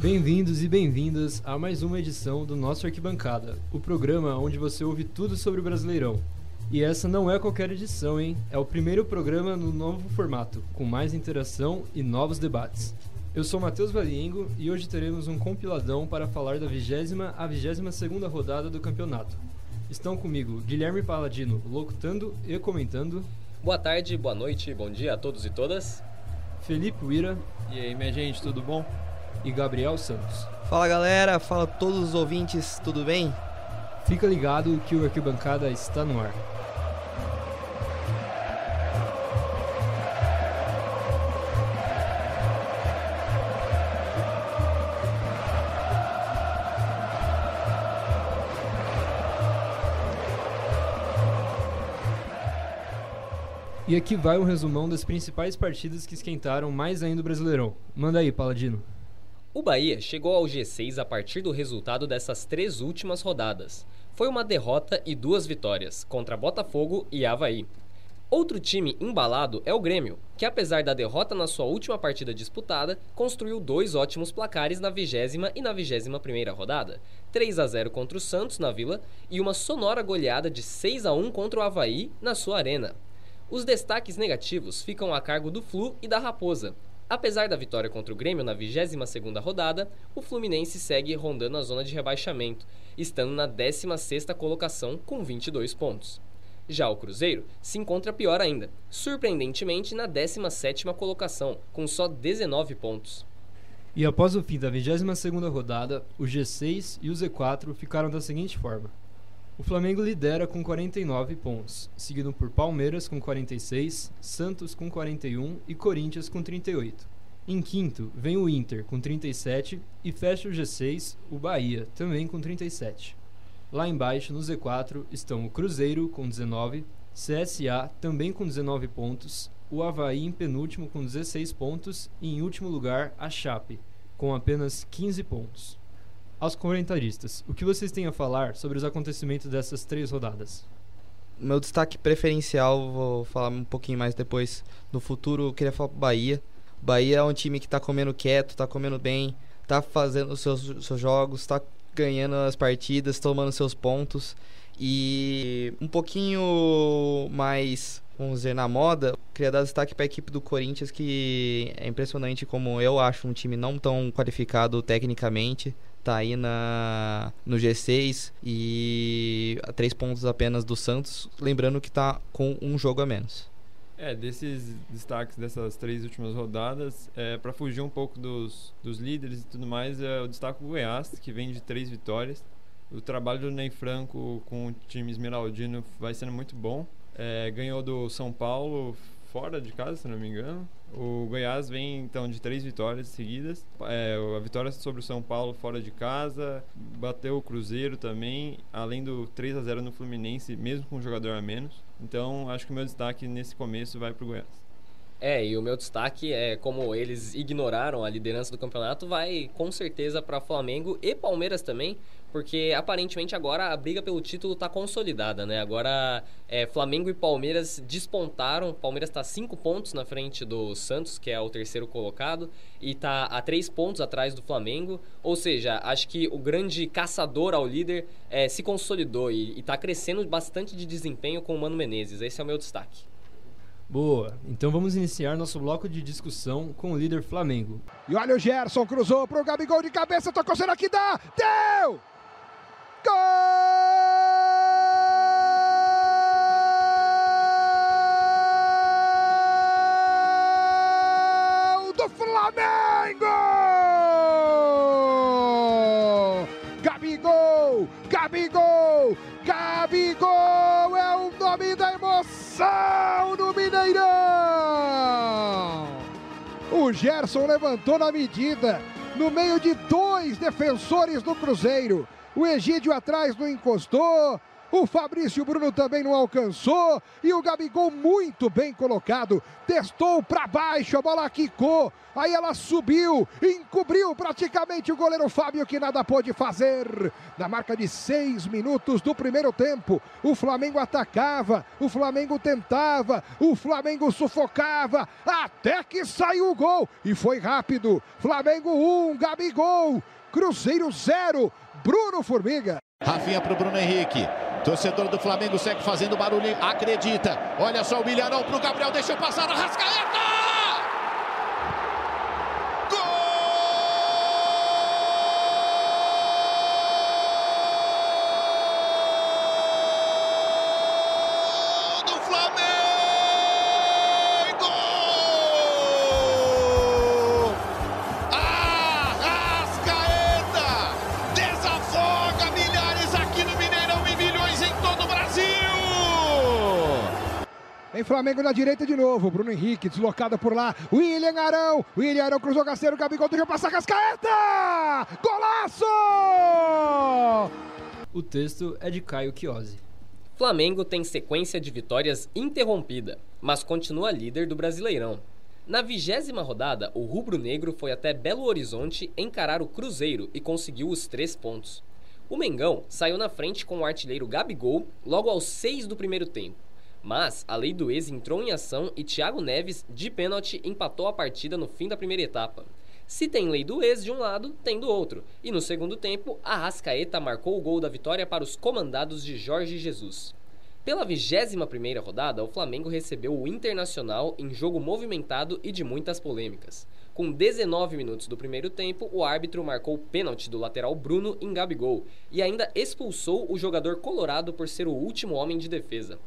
Bem-vindos e bem-vindas a mais uma edição do nosso Arquibancada, o programa onde você ouve tudo sobre o Brasileirão. E essa não é qualquer edição, hein? É o primeiro programa no novo formato, com mais interação e novos debates. Eu sou Matheus Valiengo e hoje teremos um compiladão para falar da vigésima a vigésima segunda rodada do campeonato. Estão comigo Guilherme Paladino, locutando e comentando. Boa tarde, boa noite, bom dia a todos e todas. Felipe Uira. E aí, minha gente, tudo bom? E Gabriel Santos. Fala galera, fala todos os ouvintes, tudo bem? Fica ligado que o Arquibancada está no ar. E aqui vai um resumão das principais partidas que esquentaram mais ainda o Brasileirão. Manda aí, Paladino. O Bahia chegou ao G6 a partir do resultado dessas três últimas rodadas. Foi uma derrota e duas vitórias, contra Botafogo e Havaí. Outro time embalado é o Grêmio, que apesar da derrota na sua última partida disputada, construiu dois ótimos placares na vigésima e na vigésima primeira rodada. 3 a 0 contra o Santos na Vila e uma sonora goleada de 6 a 1 contra o Havaí na sua arena. Os destaques negativos ficam a cargo do Flu e da Raposa, Apesar da vitória contra o Grêmio na 22ª rodada, o Fluminense segue rondando a zona de rebaixamento, estando na 16ª colocação com 22 pontos. Já o Cruzeiro se encontra pior ainda, surpreendentemente na 17ª colocação, com só 19 pontos. E após o fim da 22ª rodada, o G6 e o Z4 ficaram da seguinte forma: o Flamengo lidera com 49 pontos, seguido por Palmeiras com 46, Santos com 41 e Corinthians com 38. Em quinto, vem o Inter com 37 e fecha o G6 o Bahia, também com 37. Lá embaixo, no Z4, estão o Cruzeiro com 19, CSA também com 19 pontos, o Havaí em penúltimo com 16 pontos e em último lugar a Chape, com apenas 15 pontos aos comentaristas, o que vocês têm a falar sobre os acontecimentos dessas três rodadas? Meu destaque preferencial, vou falar um pouquinho mais depois no futuro, eu queria falar pro Bahia. Bahia é um time que tá comendo quieto, tá comendo bem, tá fazendo os seus, seus jogos, tá ganhando as partidas, tomando seus pontos. E um pouquinho mais, vamos dizer, na moda, queria dar destaque para a equipe do Corinthians, que é impressionante como eu acho um time não tão qualificado tecnicamente, tá aí na, no G6 e três pontos apenas do Santos, lembrando que tá com um jogo a menos. É, desses destaques dessas três últimas rodadas, é, para fugir um pouco dos, dos líderes e tudo mais, é, eu destaco o Goiás, que vem de três vitórias. O trabalho do Ney Franco com o time esmeraldino vai sendo muito bom. É, ganhou do São Paulo fora de casa, se não me engano. O Goiás vem então de três vitórias seguidas. É, a vitória sobre o São Paulo fora de casa, bateu o Cruzeiro também, além do 3 a 0 no Fluminense, mesmo com um jogador a menos. Então acho que o meu destaque nesse começo vai para o Goiás. É, e o meu destaque é como eles ignoraram a liderança do campeonato, vai com certeza para Flamengo e Palmeiras também, porque aparentemente agora a briga pelo título está consolidada, né? Agora é, Flamengo e Palmeiras despontaram. Palmeiras está cinco pontos na frente do Santos, que é o terceiro colocado, e está a três pontos atrás do Flamengo. Ou seja, acho que o grande caçador ao líder é, se consolidou e está crescendo bastante de desempenho com o Mano Menezes. Esse é o meu destaque. Boa, então vamos iniciar nosso bloco de discussão com o líder Flamengo. E olha o Gerson, cruzou pro Gabigol de cabeça, tocou, será que dá? Deu! Gol do Flamengo! Gabigol, Gabigol emoção no Mineirão! O Gerson levantou na medida, no meio de dois defensores do Cruzeiro. O Egídio atrás não encostou. O Fabrício Bruno também não alcançou. E o Gabigol muito bem colocado. Testou para baixo, a bola quicou. Aí ela subiu, encobriu praticamente o goleiro Fábio, que nada pôde fazer. Na marca de seis minutos do primeiro tempo, o Flamengo atacava, o Flamengo tentava, o Flamengo sufocava, até que saiu o gol. E foi rápido. Flamengo 1, um, Gabigol. Cruzeiro 0, Bruno Formiga. Rafinha para o Bruno Henrique. Torcedor do Flamengo segue fazendo barulho, acredita. Olha só o Milharão para o Gabriel, deixou passar a Flamengo na direita de novo. Bruno Henrique deslocado por lá. William Arão. William Arão cruzou Gasteiro. Gabigol deixou passar Cascaeta. Golaço! O texto é de Caio Chiosi. Flamengo tem sequência de vitórias interrompida, mas continua líder do Brasileirão. Na vigésima rodada, o rubro-negro foi até Belo Horizonte encarar o Cruzeiro e conseguiu os três pontos. O Mengão saiu na frente com o artilheiro Gabigol logo aos seis do primeiro tempo. Mas a lei do ex entrou em ação e Thiago Neves, de pênalti, empatou a partida no fim da primeira etapa. Se tem lei do ex de um lado, tem do outro. E no segundo tempo, a Rascaeta marcou o gol da vitória para os comandados de Jorge Jesus. Pela 21ª rodada, o Flamengo recebeu o Internacional em jogo movimentado e de muitas polêmicas. Com 19 minutos do primeiro tempo, o árbitro marcou pênalti do lateral Bruno em Gabigol e ainda expulsou o jogador colorado por ser o último homem de defesa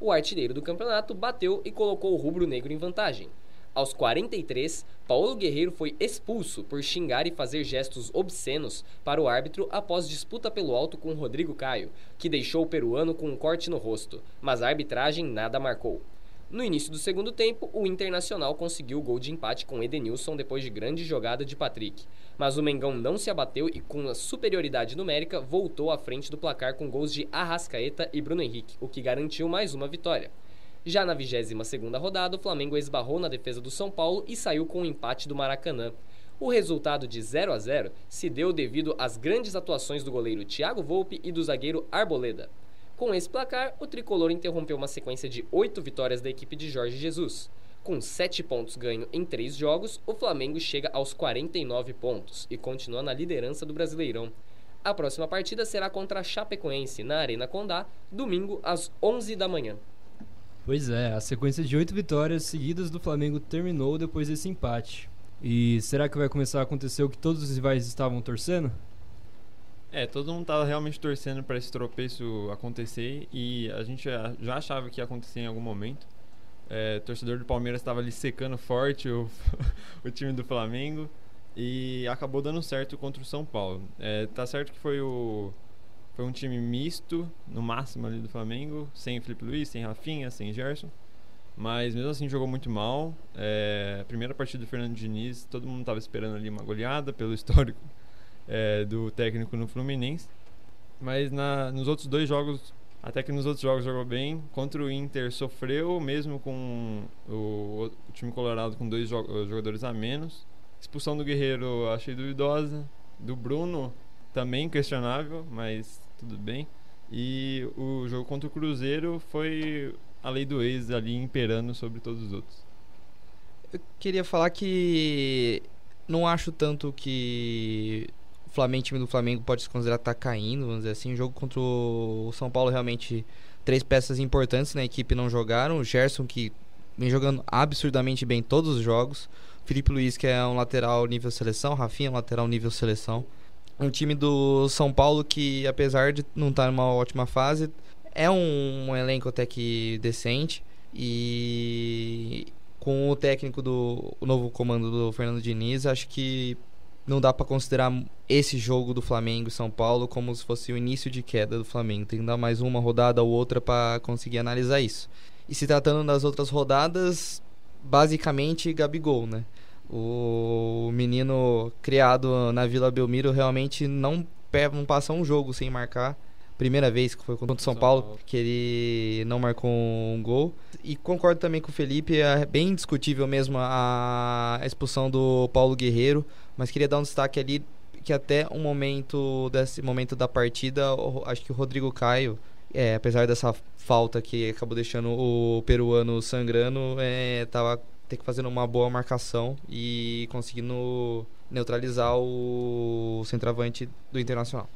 o artilheiro do campeonato bateu e colocou o rubro-negro em vantagem. Aos 43, Paulo Guerreiro foi expulso por xingar e fazer gestos obscenos para o árbitro após disputa pelo alto com Rodrigo Caio, que deixou o peruano com um corte no rosto, mas a arbitragem nada marcou. No início do segundo tempo, o Internacional conseguiu o gol de empate com Edenilson depois de grande jogada de Patrick. Mas o Mengão não se abateu e, com a superioridade numérica, voltou à frente do placar com gols de Arrascaeta e Bruno Henrique, o que garantiu mais uma vitória. Já na 22ª rodada, o Flamengo esbarrou na defesa do São Paulo e saiu com o um empate do Maracanã. O resultado de 0 a 0 se deu devido às grandes atuações do goleiro Thiago Volpe e do zagueiro Arboleda. Com esse placar, o tricolor interrompeu uma sequência de oito vitórias da equipe de Jorge Jesus. Com sete pontos ganho em três jogos, o Flamengo chega aos 49 pontos e continua na liderança do Brasileirão. A próxima partida será contra a Chapecoense, na Arena Condá, domingo às 11 da manhã. Pois é, a sequência de oito vitórias seguidas do Flamengo terminou depois desse empate. E será que vai começar a acontecer o que todos os rivais estavam torcendo? É, todo mundo tava realmente torcendo para esse tropeço acontecer e a gente já achava que ia acontecer em algum momento. É, o torcedor do Palmeiras estava ali secando forte o, o time do Flamengo e acabou dando certo contra o São Paulo. É, tá certo que foi o foi um time misto, no máximo ali do Flamengo, sem Felipe Luiz, sem Rafinha, sem Gerson. Mas mesmo assim jogou muito mal. É, primeira partida do Fernando Diniz, todo mundo estava esperando ali uma goleada pelo histórico é, do técnico no Fluminense. Mas na, nos outros dois jogos, até que nos outros jogos jogou bem. Contra o Inter sofreu, mesmo com o, o time colorado com dois jogadores a menos. Expulsão do Guerreiro achei duvidosa. Do Bruno também questionável, mas tudo bem. E o jogo contra o Cruzeiro foi a lei do ex ali imperando sobre todos os outros. Eu queria falar que não acho tanto que o Flamengo, time do Flamengo pode se considerar estar tá caindo, vamos dizer assim. O jogo contra o São Paulo realmente três peças importantes na equipe não jogaram. O Gerson que vem jogando absurdamente bem todos os jogos. Felipe Luiz que é um lateral nível seleção, Rafinha um lateral nível seleção. Um time do São Paulo que apesar de não estar tá numa ótima fase, é um, um elenco até que decente e com o técnico do o novo comando do Fernando Diniz, acho que não dá para considerar esse jogo do Flamengo e São Paulo como se fosse o início de queda do Flamengo. Tem que dar mais uma rodada ou outra para conseguir analisar isso. E se tratando das outras rodadas, basicamente Gabigol, né? O menino criado na Vila Belmiro realmente não, não passa um jogo sem marcar. primeira vez que foi contra o São, São Paulo, Paulo. que ele não marcou um gol. E concordo também com o Felipe, é bem discutível mesmo a expulsão do Paulo Guerreiro, mas queria dar um destaque ali que até um momento desse momento da partida, o- acho que o Rodrigo Caio, é, apesar dessa falta que acabou deixando o peruano sangrando, é, tava ter que fazendo uma boa marcação e conseguindo neutralizar o centroavante do Internacional.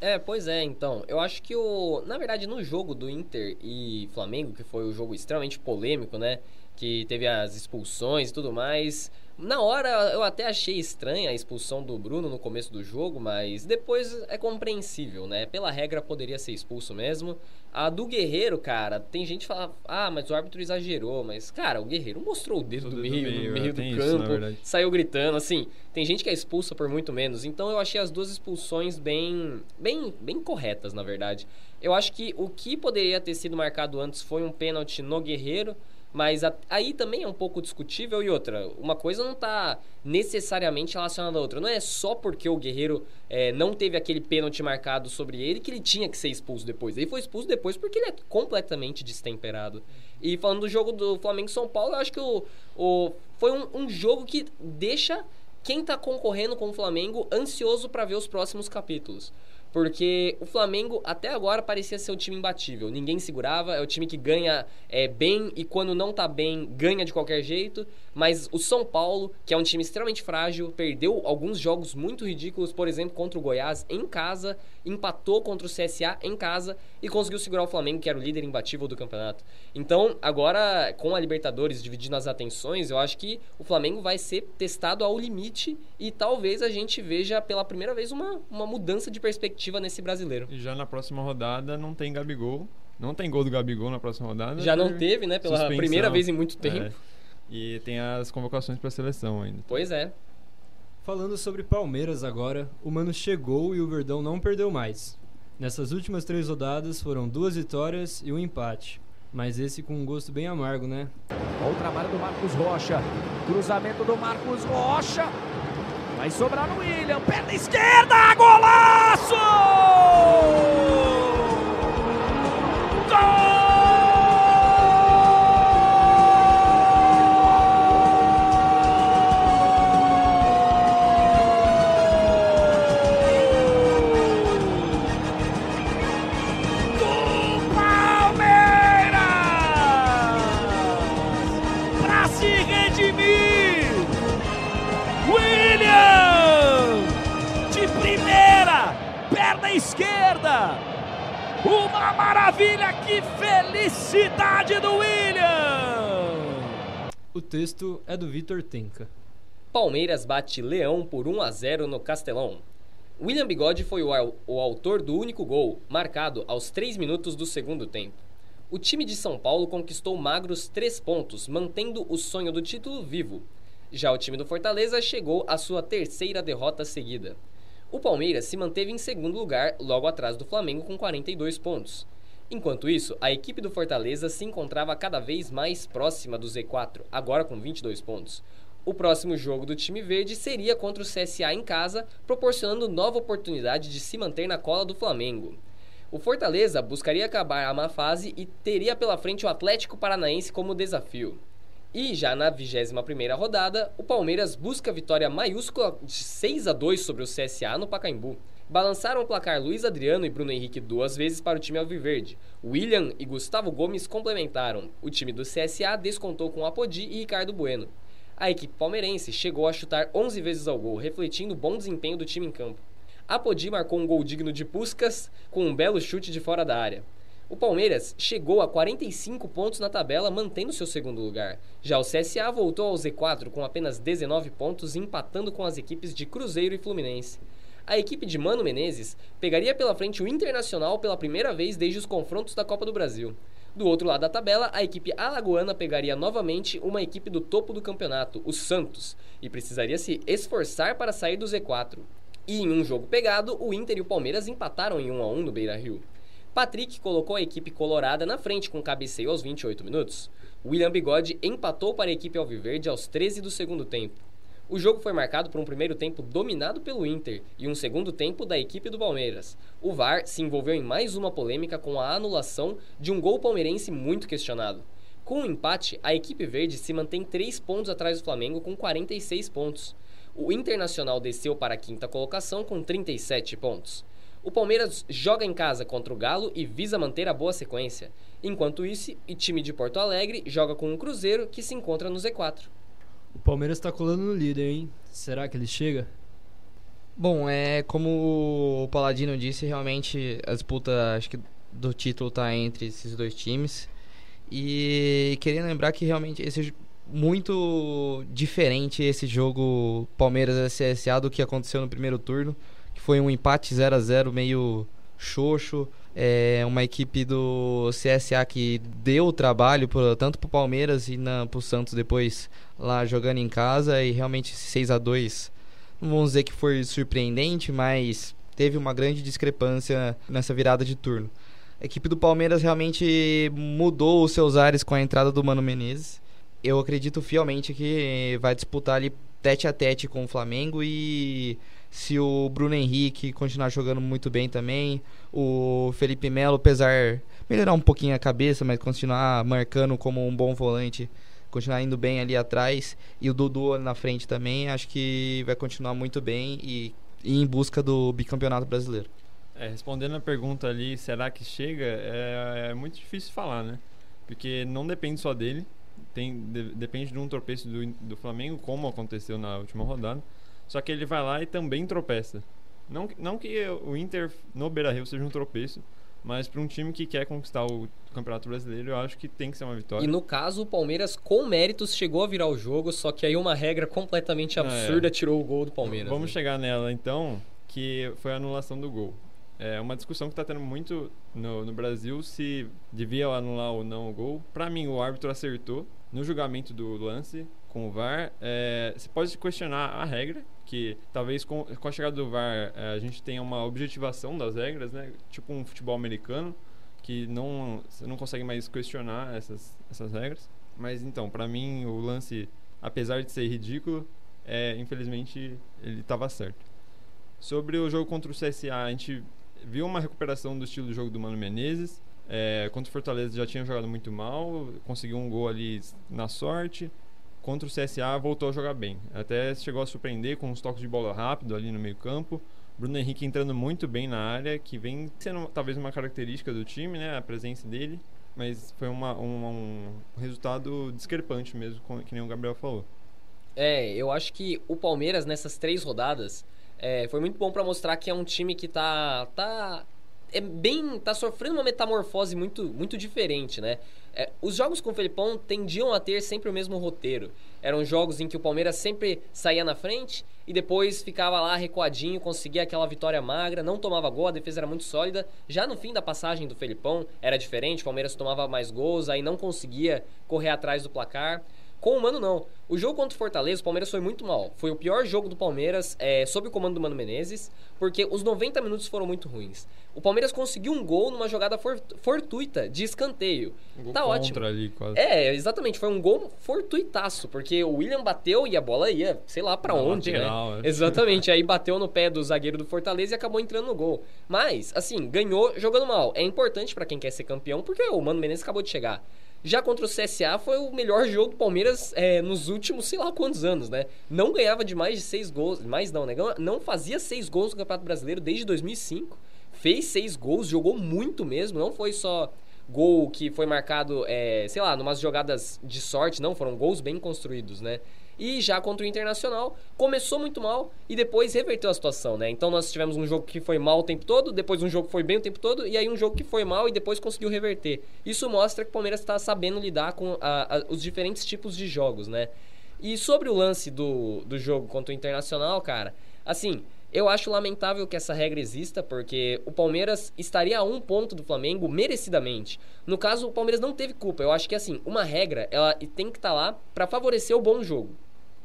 É, pois é, então. Eu acho que o. Na verdade, no jogo do Inter e Flamengo, que foi um jogo extremamente polêmico, né? Que teve as expulsões e tudo mais. Na hora eu até achei estranha a expulsão do Bruno no começo do jogo, mas depois é compreensível, né? Pela regra poderia ser expulso mesmo. A do Guerreiro, cara, tem gente que fala, ah, mas o árbitro exagerou, mas, cara, o Guerreiro mostrou o dedo O do dedo do meio, meio, no é, meio do isso, na campo, verdade. saiu gritando, assim. Tem gente que é expulsa por muito menos, então eu achei as duas expulsões bem, bem, bem corretas, na verdade. Eu acho que o que poderia ter sido marcado antes foi um pênalti no Guerreiro, mas a- aí também é um pouco discutível. E outra, uma coisa não tá necessariamente relacionada à outra. Não é só porque o Guerreiro é, não teve aquele pênalti marcado sobre ele que ele tinha que ser expulso depois. Ele foi expulso depois porque ele é completamente destemperado. E falando do jogo do Flamengo e São Paulo, eu acho que o, o, foi um, um jogo que deixa quem tá concorrendo com o Flamengo ansioso para ver os próximos capítulos. Porque o Flamengo até agora parecia ser um time imbatível. Ninguém segurava, é o time que ganha é, bem e quando não tá bem, ganha de qualquer jeito. Mas o São Paulo, que é um time extremamente frágil, perdeu alguns jogos muito ridículos, por exemplo, contra o Goiás em casa, empatou contra o CSA em casa e conseguiu segurar o Flamengo, que era o líder imbatível do campeonato. Então, agora, com a Libertadores dividindo as atenções, eu acho que o Flamengo vai ser testado ao limite e talvez a gente veja pela primeira vez uma, uma mudança de perspectiva nesse brasileiro. E já na próxima rodada não tem Gabigol. Não tem gol do Gabigol na próxima rodada. Já não teve, né? Pela suspensão. primeira vez em muito É. tempo. E tem as convocações para a seleção ainda. Pois é. Falando sobre Palmeiras agora, o Mano chegou e o Verdão não perdeu mais. Nessas últimas três rodadas foram duas vitórias e um empate. Mas esse com um gosto bem amargo, né? Olha o trabalho do Marcos Rocha. Cruzamento do Marcos Rocha. Vai sobrar no William. Perna esquerda. Golaço! O texto é do Vitor Tenca. Palmeiras bate Leão por 1 a 0 no Castelão. William Bigode foi o, o autor do único gol, marcado aos 3 minutos do segundo tempo. O time de São Paulo conquistou magros 3 pontos, mantendo o sonho do título vivo. Já o time do Fortaleza chegou à sua terceira derrota seguida. O Palmeiras se manteve em segundo lugar, logo atrás do Flamengo, com 42 pontos. Enquanto isso, a equipe do Fortaleza se encontrava cada vez mais próxima do Z4, agora com 22 pontos. O próximo jogo do time verde seria contra o CSA em casa, proporcionando nova oportunidade de se manter na cola do Flamengo. O Fortaleza buscaria acabar a má fase e teria pela frente o Atlético Paranaense como desafio. E já na 21ª rodada, o Palmeiras busca vitória maiúscula de 6 a 2 sobre o CSA no Pacaembu. Balançaram o placar Luiz Adriano e Bruno Henrique duas vezes para o time alviverde. William e Gustavo Gomes complementaram. O time do CSA descontou com Apodi e Ricardo Bueno. A equipe palmeirense chegou a chutar 11 vezes ao gol, refletindo o bom desempenho do time em campo. Apodi marcou um gol digno de Puskas com um belo chute de fora da área. O Palmeiras chegou a 45 pontos na tabela, mantendo seu segundo lugar. Já o CSA voltou ao Z4 com apenas 19 pontos, empatando com as equipes de Cruzeiro e Fluminense. A equipe de Mano Menezes pegaria pela frente o Internacional pela primeira vez desde os confrontos da Copa do Brasil. Do outro lado da tabela, a equipe alagoana pegaria novamente uma equipe do topo do campeonato, o Santos, e precisaria se esforçar para sair do Z4. E em um jogo pegado, o Inter e o Palmeiras empataram em 1 a 1 no Beira-Rio. Patrick colocou a equipe colorada na frente com cabeceio aos 28 minutos. William Bigode empatou para a equipe alviverde aos 13 do segundo tempo. O jogo foi marcado por um primeiro tempo dominado pelo Inter e um segundo tempo da equipe do Palmeiras. O VAR se envolveu em mais uma polêmica com a anulação de um gol palmeirense muito questionado. Com o empate, a equipe verde se mantém 3 pontos atrás do Flamengo com 46 pontos. O Internacional desceu para a quinta colocação com 37 pontos. O Palmeiras joga em casa contra o Galo e visa manter a boa sequência. Enquanto isso, o time de Porto Alegre joga com o Cruzeiro, que se encontra no Z4. O Palmeiras tá colando no líder, hein? Será que ele chega? Bom, é como o Paladino disse, realmente a disputa acho que do título tá entre esses dois times. E queria lembrar que realmente esse muito diferente esse jogo Palmeiras CSA do que aconteceu no primeiro turno, que foi um empate 0 a 0 meio xoxo. É uma equipe do CSA que deu trabalho pro, tanto para o Palmeiras e para o Santos depois lá jogando em casa e realmente 6 a 2 não vamos dizer que foi surpreendente, mas teve uma grande discrepância nessa virada de turno. A equipe do Palmeiras realmente mudou os seus ares com a entrada do Mano Menezes. Eu acredito fielmente que vai disputar ali tete a tete com o Flamengo e se o Bruno Henrique continuar jogando muito bem também, o Felipe Melo, apesar melhorar um pouquinho a cabeça, mas continuar marcando como um bom volante, continuar indo bem ali atrás, e o Dudu na frente também, acho que vai continuar muito bem e, e em busca do bicampeonato brasileiro. É, respondendo a pergunta ali, será que chega? É, é, muito difícil falar, né? Porque não depende só dele, tem, de, depende de um tropeço do, do Flamengo, como aconteceu na última rodada. Só que ele vai lá e também tropeça. Não, não que o Inter no Beira-Rio seja um tropeço, mas para um time que quer conquistar o Campeonato Brasileiro, eu acho que tem que ser uma vitória. E no caso, o Palmeiras, com méritos, chegou a virar o jogo, só que aí uma regra completamente absurda é. tirou o gol do Palmeiras. Vamos né? chegar nela então, que foi a anulação do gol. É uma discussão que está tendo muito no, no, Brasil se devia anular ou não o gol. Para mim, o árbitro acertou no julgamento do lance com o VAR. É, você pode questionar a regra, que talvez com, com a chegada do VAR é, a gente tenha uma objetivação das regras, né? Tipo um futebol americano, que não, você não consegue mais questionar essas, essas regras. Mas então, para mim, o lance, apesar de ser ridículo, é, infelizmente ele estava certo. Sobre o jogo contra o CSA, a gente viu uma recuperação do estilo de jogo do Mano Menezes. É, contra o Fortaleza já tinha jogado muito mal, conseguiu um gol ali na sorte contra o CSA voltou a jogar bem. Até chegou a surpreender com uns toques de bola rápido ali no meio-campo. Bruno Henrique entrando muito bem na área, que vem sendo talvez uma característica do time, né? A presença dele. Mas foi uma, um, um resultado discrepante mesmo, que nem o Gabriel falou. É, eu acho que o Palmeiras nessas três rodadas é, foi muito bom para mostrar que é um time que tá, tá é bem. tá sofrendo uma metamorfose muito, muito diferente, né? É, os jogos com o Felipão tendiam a ter sempre o mesmo roteiro. Eram jogos em que o Palmeiras sempre saía na frente e depois ficava lá recuadinho, conseguia aquela vitória magra, não tomava gol, a defesa era muito sólida. Já no fim da passagem do Felipão era diferente, o Palmeiras tomava mais gols, aí não conseguia correr atrás do placar. Com o Mano, não. O jogo contra o Fortaleza, o Palmeiras foi muito mal. Foi o pior jogo do Palmeiras é, sob o comando do Mano Menezes, porque os 90 minutos foram muito ruins. O Palmeiras conseguiu um gol numa jogada fortuita, de escanteio. Um gol tá ótimo. Ali, quase. É, exatamente. Foi um gol fortuitaço, porque o William bateu e a bola ia, sei lá para onde, lateral, né? É. Exatamente. Aí bateu no pé do zagueiro do Fortaleza e acabou entrando no gol. Mas, assim, ganhou jogando mal. É importante para quem quer ser campeão, porque o Mano Menezes acabou de chegar. Já contra o CSA foi o melhor jogo do Palmeiras é, nos últimos sei lá quantos anos, né? Não ganhava de mais de seis gols, mais não, né? Não fazia seis gols no Campeonato Brasileiro desde 2005. Fez seis gols, jogou muito mesmo, não foi só gol que foi marcado, é, sei lá, numas jogadas de sorte, não, foram gols bem construídos, né? E já contra o Internacional, começou muito mal e depois reverteu a situação, né? Então nós tivemos um jogo que foi mal o tempo todo, depois um jogo que foi bem o tempo todo, e aí um jogo que foi mal e depois conseguiu reverter. Isso mostra que o Palmeiras está sabendo lidar com a, a, os diferentes tipos de jogos, né? E sobre o lance do, do jogo contra o Internacional, cara, assim, eu acho lamentável que essa regra exista, porque o Palmeiras estaria a um ponto do Flamengo merecidamente. No caso, o Palmeiras não teve culpa. Eu acho que, assim, uma regra, ela tem que estar tá lá para favorecer o bom jogo.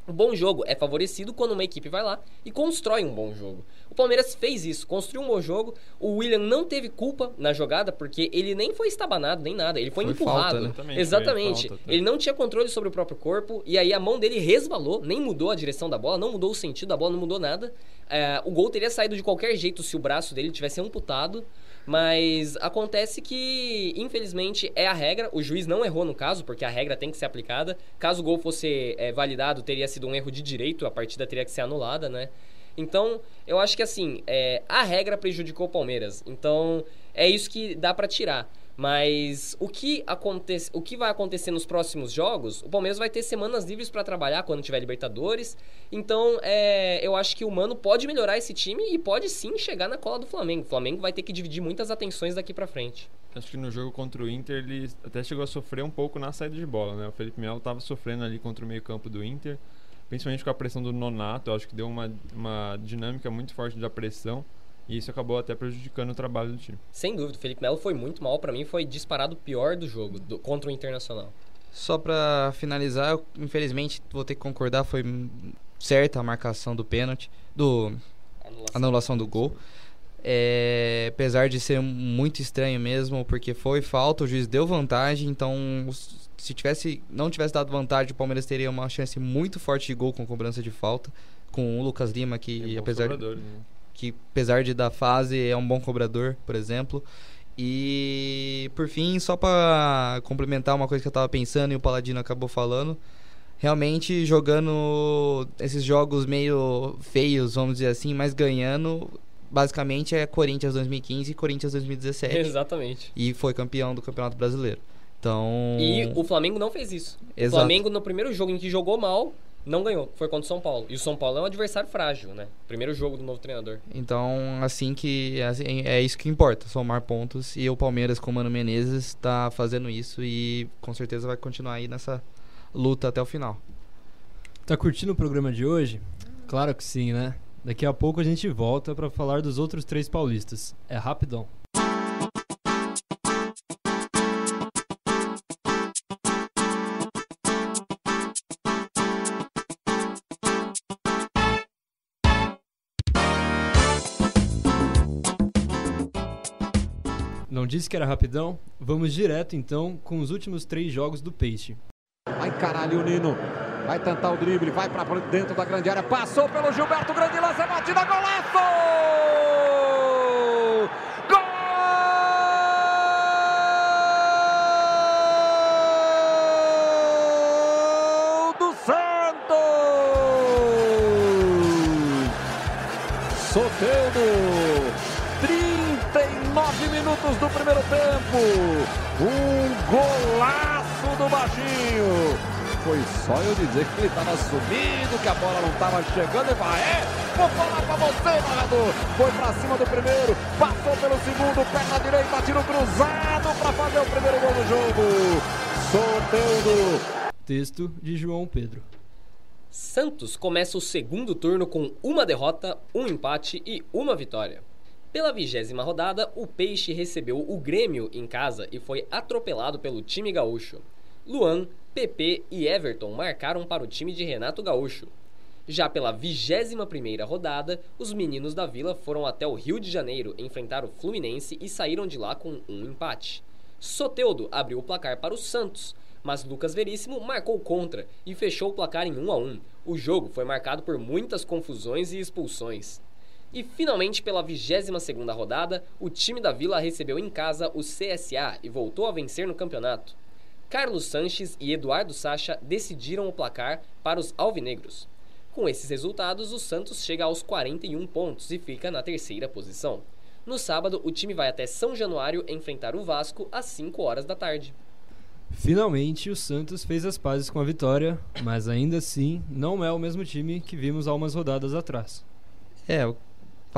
Um bom jogo é favorecido quando uma equipe vai lá e constrói um bom jogo. O Palmeiras fez isso, construiu um bom jogo. O William não teve culpa na jogada porque ele nem foi estabanado nem nada, ele foi, Foi empurrado. falta, né? Exatamente. falta, tá. ele não tinha controle sobre o próprio corpo e aí a mão dele resvalou, nem mudou a direção da bola, não mudou o sentido da bola, não mudou nada. É, o gol teria saído de qualquer jeito se o braço dele tivesse amputado. Mas acontece que, infelizmente, é a regra. O juiz não errou no caso, porque a regra tem que ser aplicada. Caso o gol fosse é, validado, teria sido um erro de direito, a partida teria que ser anulada, né? Então, eu acho que assim, é, a regra prejudicou o Palmeiras. Então, é isso que dá pra tirar. Mas o que, acontece, o que vai acontecer nos próximos jogos, o Palmeiras vai ter semanas livres pra trabalhar quando tiver Libertadores. Então, é, eu acho que o Mano pode melhorar esse time e pode sim chegar na cola do Flamengo. O Flamengo vai ter que dividir muitas atenções daqui pra frente. Acho que no jogo contra o Inter ele até chegou a sofrer um pouco na saída de bola, né? O Felipe Melo estava sofrendo ali contra o meio-campo do Inter, principalmente com a pressão do Nonato. Eu acho que deu uma, uma dinâmica muito forte da pressão e isso acabou até prejudicando o trabalho do time. Sem dúvida, o Felipe Melo foi muito mal. Pra mim, foi disparado o pior do jogo do- contra o Internacional. Só pra finalizar, eu, infelizmente vou ter que concordar, foi certa a marcação do pênalti, do anulação do gol. É, apesar de ser muito estranho mesmo, porque foi falta, o juiz deu vantagem, então se tivesse não tivesse dado vantagem, o Palmeiras teria uma chance muito forte de gol com cobrança de falta, com o Lucas Lima que bons apesar né? Que apesar de dar fase é um bom cobrador, por exemplo. E por fim, só pra complementar uma coisa que eu tava pensando e o Paladino acabou falando, realmente jogando esses jogos meio feios, vamos dizer assim, mas ganhando, basicamente é Corinthians 2015 e Corinthians 2017. Exatamente. E foi campeão do Campeonato Brasileiro. Então, E o Flamengo não fez isso. O Exato. Flamengo, no primeiro jogo em que jogou mal, não ganhou. Foi contra o São Paulo. E o São Paulo é um adversário frágil, né? Primeiro jogo do novo treinador. Então, assim que assim, é isso que importa, somar pontos. E o Palmeiras com o Mano Menezes está fazendo isso e com certeza vai continuar aí nessa luta até o final. Tá curtindo o programa de hoje? Claro que sim, né? Daqui a pouco a gente volta pra falar dos outros três paulistas. É rapidão. Não disse que era rapidão? Vamos direto então com os últimos três jogos do Peixe. Encarar ali o Nino. Vai tentar o drible, vai pra dentro da grande área. Passou pelo Gilberto, grande lance, é batida, golaço! Minutos do primeiro tempo. Um golaço do Baixinho. Foi só eu dizer que ele estava subindo, que a bola não estava chegando. E vai, é, vou falar pra você, narrador. Foi pra cima do primeiro, passou pelo segundo, perna direita, tiro cruzado para fazer o primeiro gol do jogo. Soteldo. Texto de João Pedro. Santos começa o segundo turno com uma derrota, um empate e uma vitória. Pela vigésima rodada, o Peixe recebeu o Grêmio em casa e foi atropelado pelo time gaúcho. Luan, PP e Everton marcaram para o time de Renato Gaúcho. Já pela vigésima primeira rodada, os meninos da Vila foram até o Rio de Janeiro enfrentar o Fluminense e saíram de lá com um empate. Soteudo abriu o placar para o Santos, mas Lucas Veríssimo marcou contra e fechou o placar em 1 a 1. O jogo foi marcado por muitas confusões e expulsões. E finalmente, pela 22ª rodada, o time da Vila recebeu em casa o CSA e voltou a vencer no campeonato. Carlos Sanches e Eduardo Sacha decidiram o placar para os alvinegros. Com esses resultados, o Santos chega aos 41 pontos e fica na terceira posição. No sábado, o time vai até São Januário enfrentar o Vasco às 5 horas da tarde. Finalmente, o Santos fez as pazes com a vitória, mas ainda assim não é o mesmo time que vimos há umas rodadas atrás. É,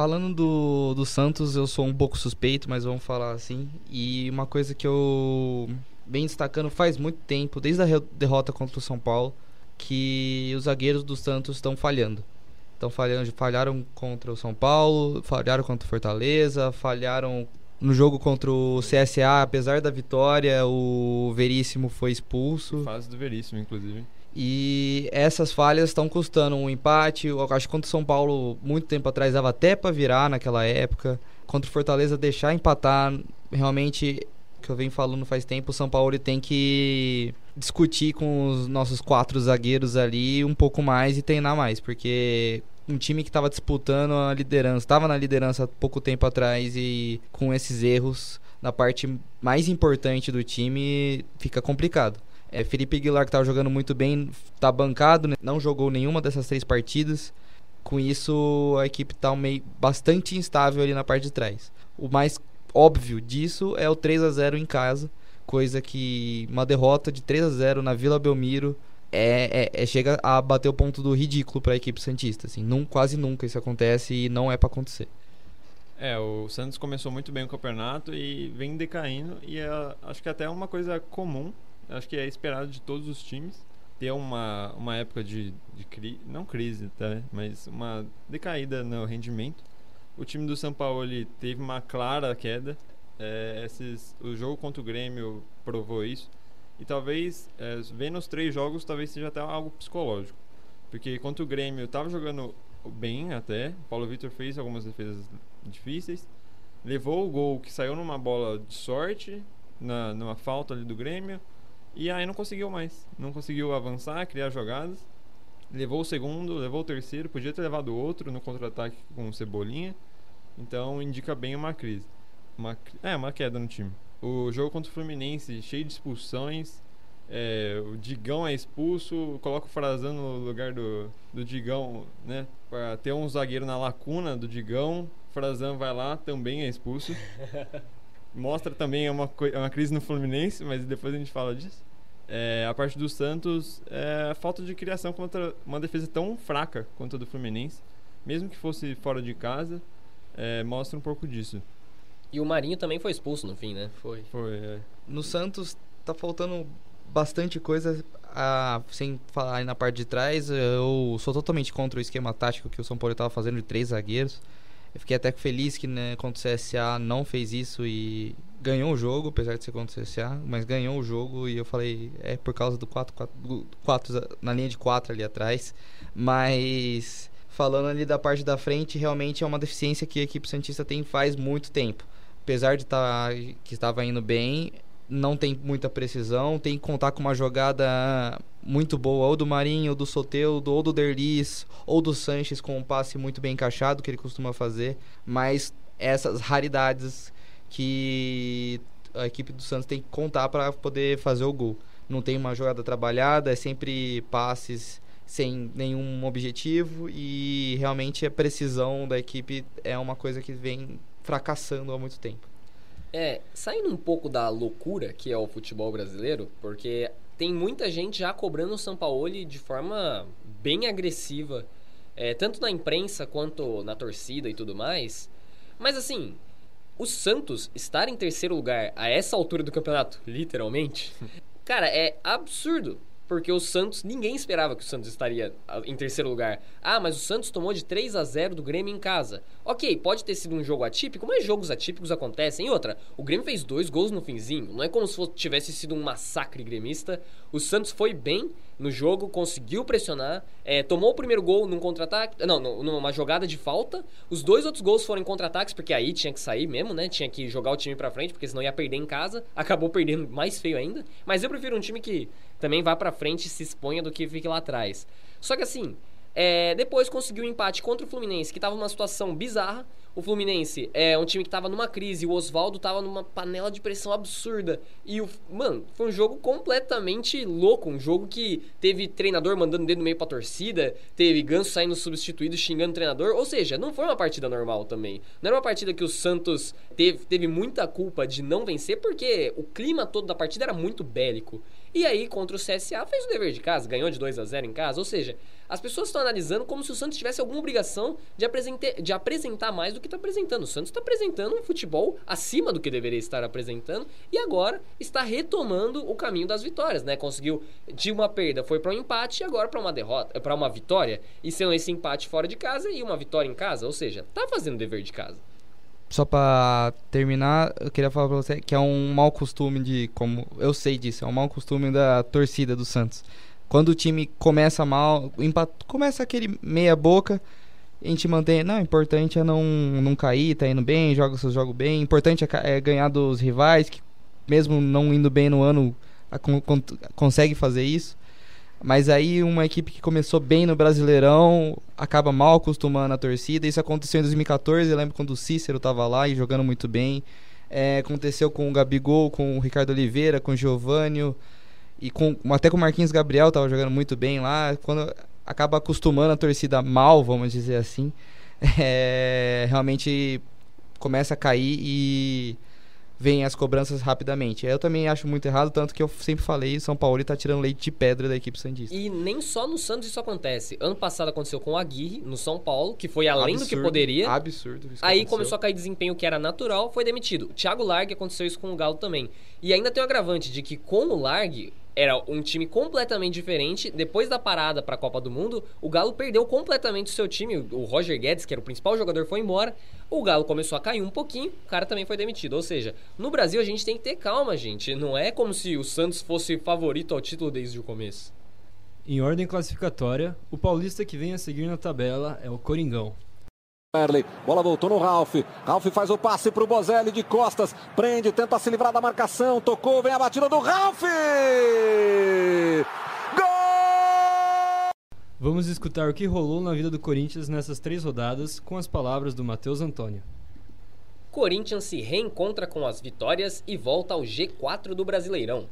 falando do, do Santos, eu sou um pouco suspeito, mas vamos falar assim. E uma coisa que eu venho destacando faz muito tempo, desde a derrota contra o São Paulo, que os zagueiros do Santos estão falhando. Estão falhando, falharam contra o São Paulo, falharam contra o Fortaleza, falharam no jogo contra o CSA, apesar da vitória, o Veríssimo foi expulso. Fase do Veríssimo, inclusive. E essas falhas estão custando um empate. Eu acho que contra o São Paulo, muito tempo atrás, dava até para virar naquela época. Contra o Fortaleza, deixar empatar, realmente, que eu venho falando faz tempo, o São Paulo tem que discutir com os nossos quatro zagueiros ali um pouco mais e treinar mais, porque um time que estava disputando a liderança, estava na liderança há pouco tempo atrás e com esses erros na parte mais importante do time fica complicado. É, Felipe Aguilar, que estava jogando muito bem, está bancado, né? não jogou nenhuma dessas três partidas. Com isso, a equipe está meio bastante instável ali na parte de trás. O mais óbvio disso é o 3 a 0 em casa, coisa que uma derrota de 3 a 0 na Vila Belmiro é, é, é chega a bater o ponto do ridículo para a equipe santista. Assim, não, quase nunca isso acontece e não é para acontecer. É, o Santos começou muito bem o campeonato e vem decaindo e é, acho que até é uma coisa comum acho que é esperado de todos os times ter uma, uma época de, de cri, não crise, tá, mas uma decaída no rendimento. O time do São Paulo teve uma clara queda. É, esses, o jogo contra o Grêmio provou isso. E talvez, é, vendo os três jogos, talvez seja até algo psicológico. Porque contra o Grêmio estava jogando bem até. O Paulo Vitor fez algumas defesas difíceis. Levou o gol que saiu numa bola de sorte, na, numa falta ali do Grêmio. E aí não conseguiu mais. Não conseguiu avançar, criar jogadas. Levou o segundo, levou o terceiro, podia ter levado outro no contra-ataque com o Cebolinha. Então indica bem uma crise. Uma, é, uma queda no time. O jogo contra o Fluminense, cheio de expulsões. É, o Digão é expulso, coloca o Frazan no lugar do, do Digão, né? Pra ter um zagueiro na lacuna do Digão. Frazan vai lá, também é expulso. mostra também uma, uma crise no Fluminense, mas depois a gente fala disso. É, a parte do Santos é a falta de criação contra uma defesa tão fraca quanto a do Fluminense, mesmo que fosse fora de casa, é, mostra um pouco disso. E o Marinho também foi expulso no fim, né? Foi. Foi. É. No Santos tá faltando bastante coisa, a, sem falar aí na parte de trás. Eu sou totalmente contra o esquema tático que o São Paulo estava fazendo de três zagueiros. Eu fiquei até feliz que né, contra o CSA não fez isso e ganhou o jogo, apesar de ser contra o CSA, mas ganhou o jogo e eu falei, é por causa do 4, 4, 4 na linha de 4 ali atrás. Mas falando ali da parte da frente, realmente é uma deficiência que a equipe Santista tem faz muito tempo. Apesar de tá, que estava indo bem, não tem muita precisão, tem que contar com uma jogada muito boa, ou do Marinho, ou do Soteudo, ou do Derlis, ou do Sanches com um passe muito bem encaixado que ele costuma fazer, mas essas raridades que a equipe do Santos tem que contar para poder fazer o gol. Não tem uma jogada trabalhada, é sempre passes sem nenhum objetivo e realmente a precisão da equipe é uma coisa que vem fracassando há muito tempo. É, saindo um pouco da loucura que é o futebol brasileiro, porque tem muita gente já cobrando o Sampaoli de forma bem agressiva, é, tanto na imprensa quanto na torcida e tudo mais. Mas assim, o Santos estar em terceiro lugar a essa altura do campeonato, literalmente, cara, é absurdo porque o Santos, ninguém esperava que o Santos estaria ah, em terceiro lugar. Ah, mas o Santos tomou de 3 a 0 do Grêmio em casa. Ok, pode ter sido um jogo atípico, mas jogos atípicos acontecem. E outra, o Grêmio fez dois gols no finzinho. Não é como se tivesse sido um massacre gremista. O Santos foi bem no jogo, conseguiu pressionar, é, tomou o primeiro gol num contra-ataque, não, numa jogada de falta. Os dois outros gols foram em contra-ataques, porque aí tinha que sair mesmo, né? Tinha que jogar o time pra frente, porque senão ia perder em casa. Acabou perdendo mais feio ainda. Mas eu prefiro um time que também vá pra frente e se exponha do que fique lá atrás. Só que assim, é, depois conseguiu um empate contra o Fluminense, que estava numa situação bizarra. O Fluminense é um time que estava numa crise, o Oswaldo estava numa panela de pressão absurda. E o. Mano, foi um jogo completamente louco. Um jogo que teve treinador mandando dedo no meio pra torcida, teve ganso saindo substituído, xingando o treinador. Ou seja, não foi uma partida normal também. Não era uma partida que o Santos teve, teve muita culpa de não vencer, porque o clima todo da partida era muito bélico. E aí, contra o CSA, fez o dever de casa, ganhou de 2 a 0 em casa. Ou seja, as pessoas estão analisando como se o Santos tivesse alguma obrigação de, apresentar, de apresentar mais do que está apresentando. O Santos está apresentando um futebol acima do que deveria estar apresentando e agora está retomando o caminho das vitórias, né? Conseguiu de uma perda, foi para um empate e agora para uma derrota, para uma vitória. E sendo esse empate fora de casa e uma vitória em casa, ou seja, tá fazendo o dever de casa só para terminar, eu queria falar para você que é um mau costume de, como eu sei disso, é um mau costume da torcida do Santos. Quando o time começa mal, começa aquele meia boca, a gente mantém. Não, importante é não, não cair, tá indo bem, joga seu jogo bem. Importante é, é, ganhar dos rivais, que mesmo não indo bem no ano, consegue fazer isso. Mas aí uma equipe que começou bem no Brasileirão acaba mal acostumando a torcida. Isso aconteceu em 2014, eu lembro quando o Cícero estava lá e jogando muito bem. É, aconteceu com o Gabigol, com o Ricardo Oliveira, com o Giovânio e com, até com o Marquinhos Gabriel tava jogando muito bem lá. Quando acaba acostumando a torcida mal, vamos dizer assim, é, realmente começa a cair e vem as cobranças rapidamente. Eu também acho muito errado, tanto que eu sempre falei, São Paulo está tirando leite de pedra da equipe santista. E nem só no Santos isso acontece. Ano passado aconteceu com o Aguirre, no São Paulo, que foi além absurdo, do que poderia. Absurdo. Aí começou a cair desempenho que era natural, foi demitido. Thiago Largue aconteceu isso com o Galo também. E ainda tem o agravante de que com o Largue, era um time completamente diferente. Depois da parada para a Copa do Mundo, o Galo perdeu completamente o seu time. O Roger Guedes, que era o principal jogador, foi embora. O Galo começou a cair um pouquinho, o cara também foi demitido. Ou seja, no Brasil a gente tem que ter calma, gente. Não é como se o Santos fosse favorito ao título desde o começo. Em ordem classificatória, o paulista que vem a seguir na tabela é o Coringão. Erley, bola voltou no Ralf. Ralf faz o passe para o Bozelli de costas. Prende, tenta se livrar da marcação. Tocou, vem a batida do Ralf! Gol! Vamos escutar o que rolou na vida do Corinthians nessas três rodadas com as palavras do Matheus Antônio. Corinthians se reencontra com as vitórias e volta ao G4 do Brasileirão.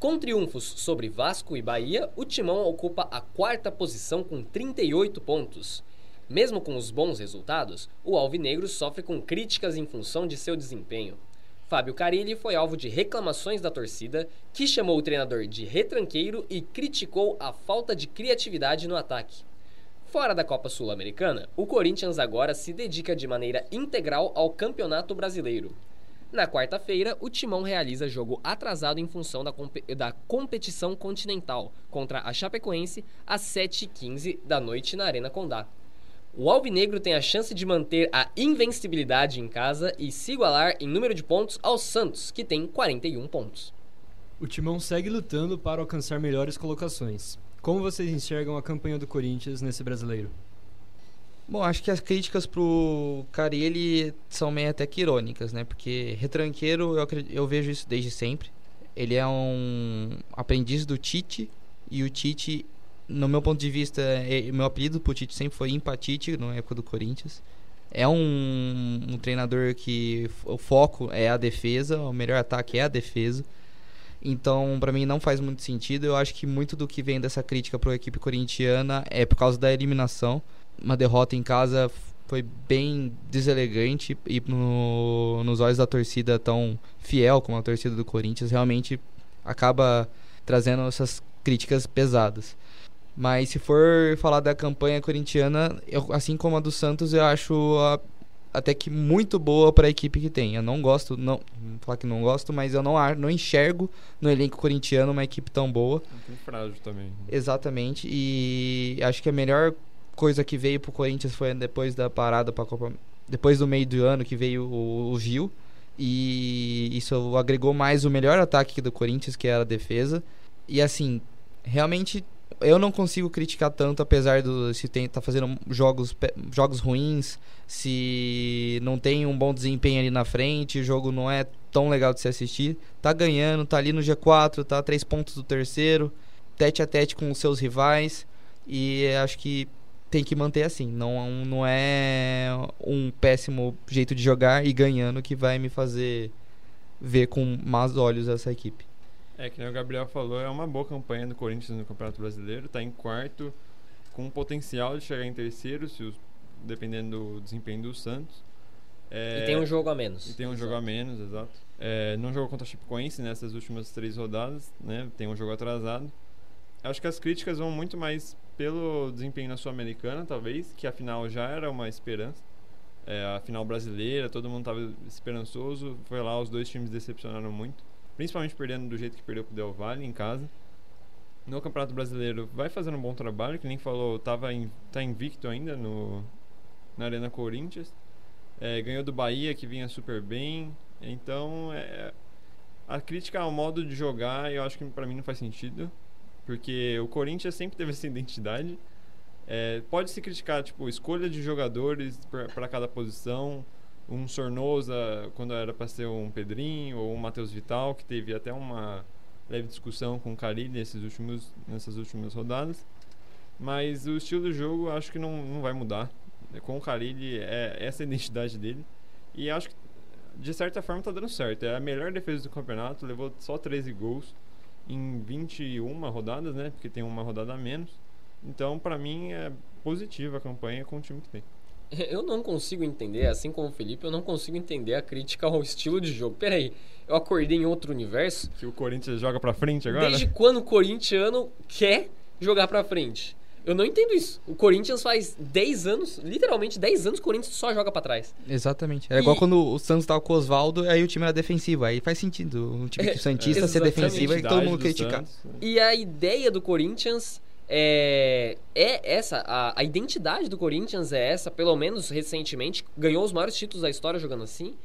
Com triunfos sobre Vasco e Bahia, o Timão ocupa a quarta posição com 38 pontos. Mesmo com os bons resultados, o Alvinegro sofre com críticas em função de seu desempenho. Fábio Carilli foi alvo de reclamações da torcida, que chamou o treinador de retranqueiro e criticou a falta de criatividade no ataque. Fora da Copa Sul-Americana, o Corinthians agora se dedica de maneira integral ao Campeonato Brasileiro. Na quarta-feira, o Timão realiza jogo atrasado em função da, comp da competição continental contra a Chapecoense às 7h15 da noite na Arena Condá. O Alvinegro tem a chance de manter a invencibilidade em casa e se igualar em número de pontos ao Santos, que tem 41 pontos. O Timão segue lutando para alcançar melhores colocações. Como vocês enxergam a campanha do Corinthians nesse brasileiro? Bom, acho que as críticas pro Carilli são meio até que irônicas, né? Porque retranqueiro, eu, eu vejo isso desde sempre. Ele é um aprendiz do Tite e o Tite no meu ponto de vista, é, meu apelido pro Tite sempre foi Empatite, na época do Corinthians. É um, um, treinador que o foco é a defesa, o melhor ataque é a defesa. Então, para mim, não faz muito sentido. Eu acho que muito do que vem dessa crítica para a equipe corintiana é por causa da eliminação. Uma derrota em casa foi bem deselegante e no, nos olhos da torcida tão fiel como a torcida do Corinthians, realmente acaba trazendo essas críticas pesadas. Mas se for falar da campanha corintiana, eu, assim como a do Santos, eu acho a, até que muito boa para a equipe que tem. Eu não gosto, não vou falar que não gosto, mas eu não, não enxergo no elenco corintiano uma equipe tão boa. Um frágil também. Exatamente. E acho que a melhor coisa que veio pro Corinthians foi depois da parada para Copa, depois do meio do ano que veio o, o Gil. E isso agregou mais o melhor ataque do Corinthians, que era a defesa. E assim, realmente eu não consigo criticar tanto, apesar do se tem tá fazendo jogos, jogos ruins, se não tem um bom desempenho ali na frente, o jogo não é tão legal de se assistir. Tá ganhando, tá ali no G4, tá a três pontos do terceiro, tete a tete com os seus rivais. E acho que tem que manter assim. Não, não é um péssimo jeito de jogar e ganhando que vai me fazer ver com más olhos essa equipe. É, que nem o Gabriel falou, é uma boa campanha do Corinthians no Campeonato Brasileiro. Está em quarto, com potencial de chegar em terceiro, se os, dependendo do desempenho do Santos. É, e tem um jogo a menos. E tem um exato. jogo a menos, exato. É, não jogou contra a Chipecoense nessas últimas três rodadas, né? Tem um jogo atrasado. Acho que as críticas vão muito mais pelo desempenho na Sul-Americana, talvez, que afinal já era uma esperança. É, a final brasileira, todo mundo estava esperançoso. Foi lá, os dois times decepcionaram muito principalmente perdendo do jeito que perdeu pro Del Valle em casa. No Campeonato Brasileiro vai fazendo um bom trabalho, que nem falou, tava in, tá invicto ainda no, na Arena Corinthians. É, ganhou do Bahia, que vinha super bem. Então, é, a crítica ao modo de jogar, eu acho que para mim não faz sentido. Porque o Corinthians sempre teve essa identidade. É, pode se criticar, tipo, escolha de jogadores para cada posição. Um Sornosa, quando era para ser um Pedrinho, ou um Matheus Vital, que teve até uma leve discussão com o Carilli nesses últimos, nessas últimas rodadas. Mas o estilo do jogo acho que não, não vai mudar. Com o Carilli é essa a identidade dele. E acho que de certa forma tá dando certo. É a melhor defesa do campeonato, levou só 13 gols em 21 rodadas, né? Porque tem uma rodada a menos. Então, para mim, é positiva a campanha com o time que tem. Eu não consigo entender, assim como o Felipe, eu não consigo entender a crítica ao estilo de jogo. Peraí, eu acordei em outro universo. Que o Corinthians joga pra frente agora? Desde quando o corintiano quer jogar pra frente? Eu não entendo isso. O Corinthians faz 10 anos, literalmente 10 anos, o Corinthians só joga para trás. Exatamente. É e... igual quando o Santos tava com o Oswaldo, aí o time era defensivo. Aí faz sentido um time é, Santista é, ser defensivo e todo mundo criticar. Santos. E a ideia do Corinthians é, é essa. A, a identidade do Corinthians é essa, pelo menos recentemente. Ganhou os maiores títulos da história jogando assim.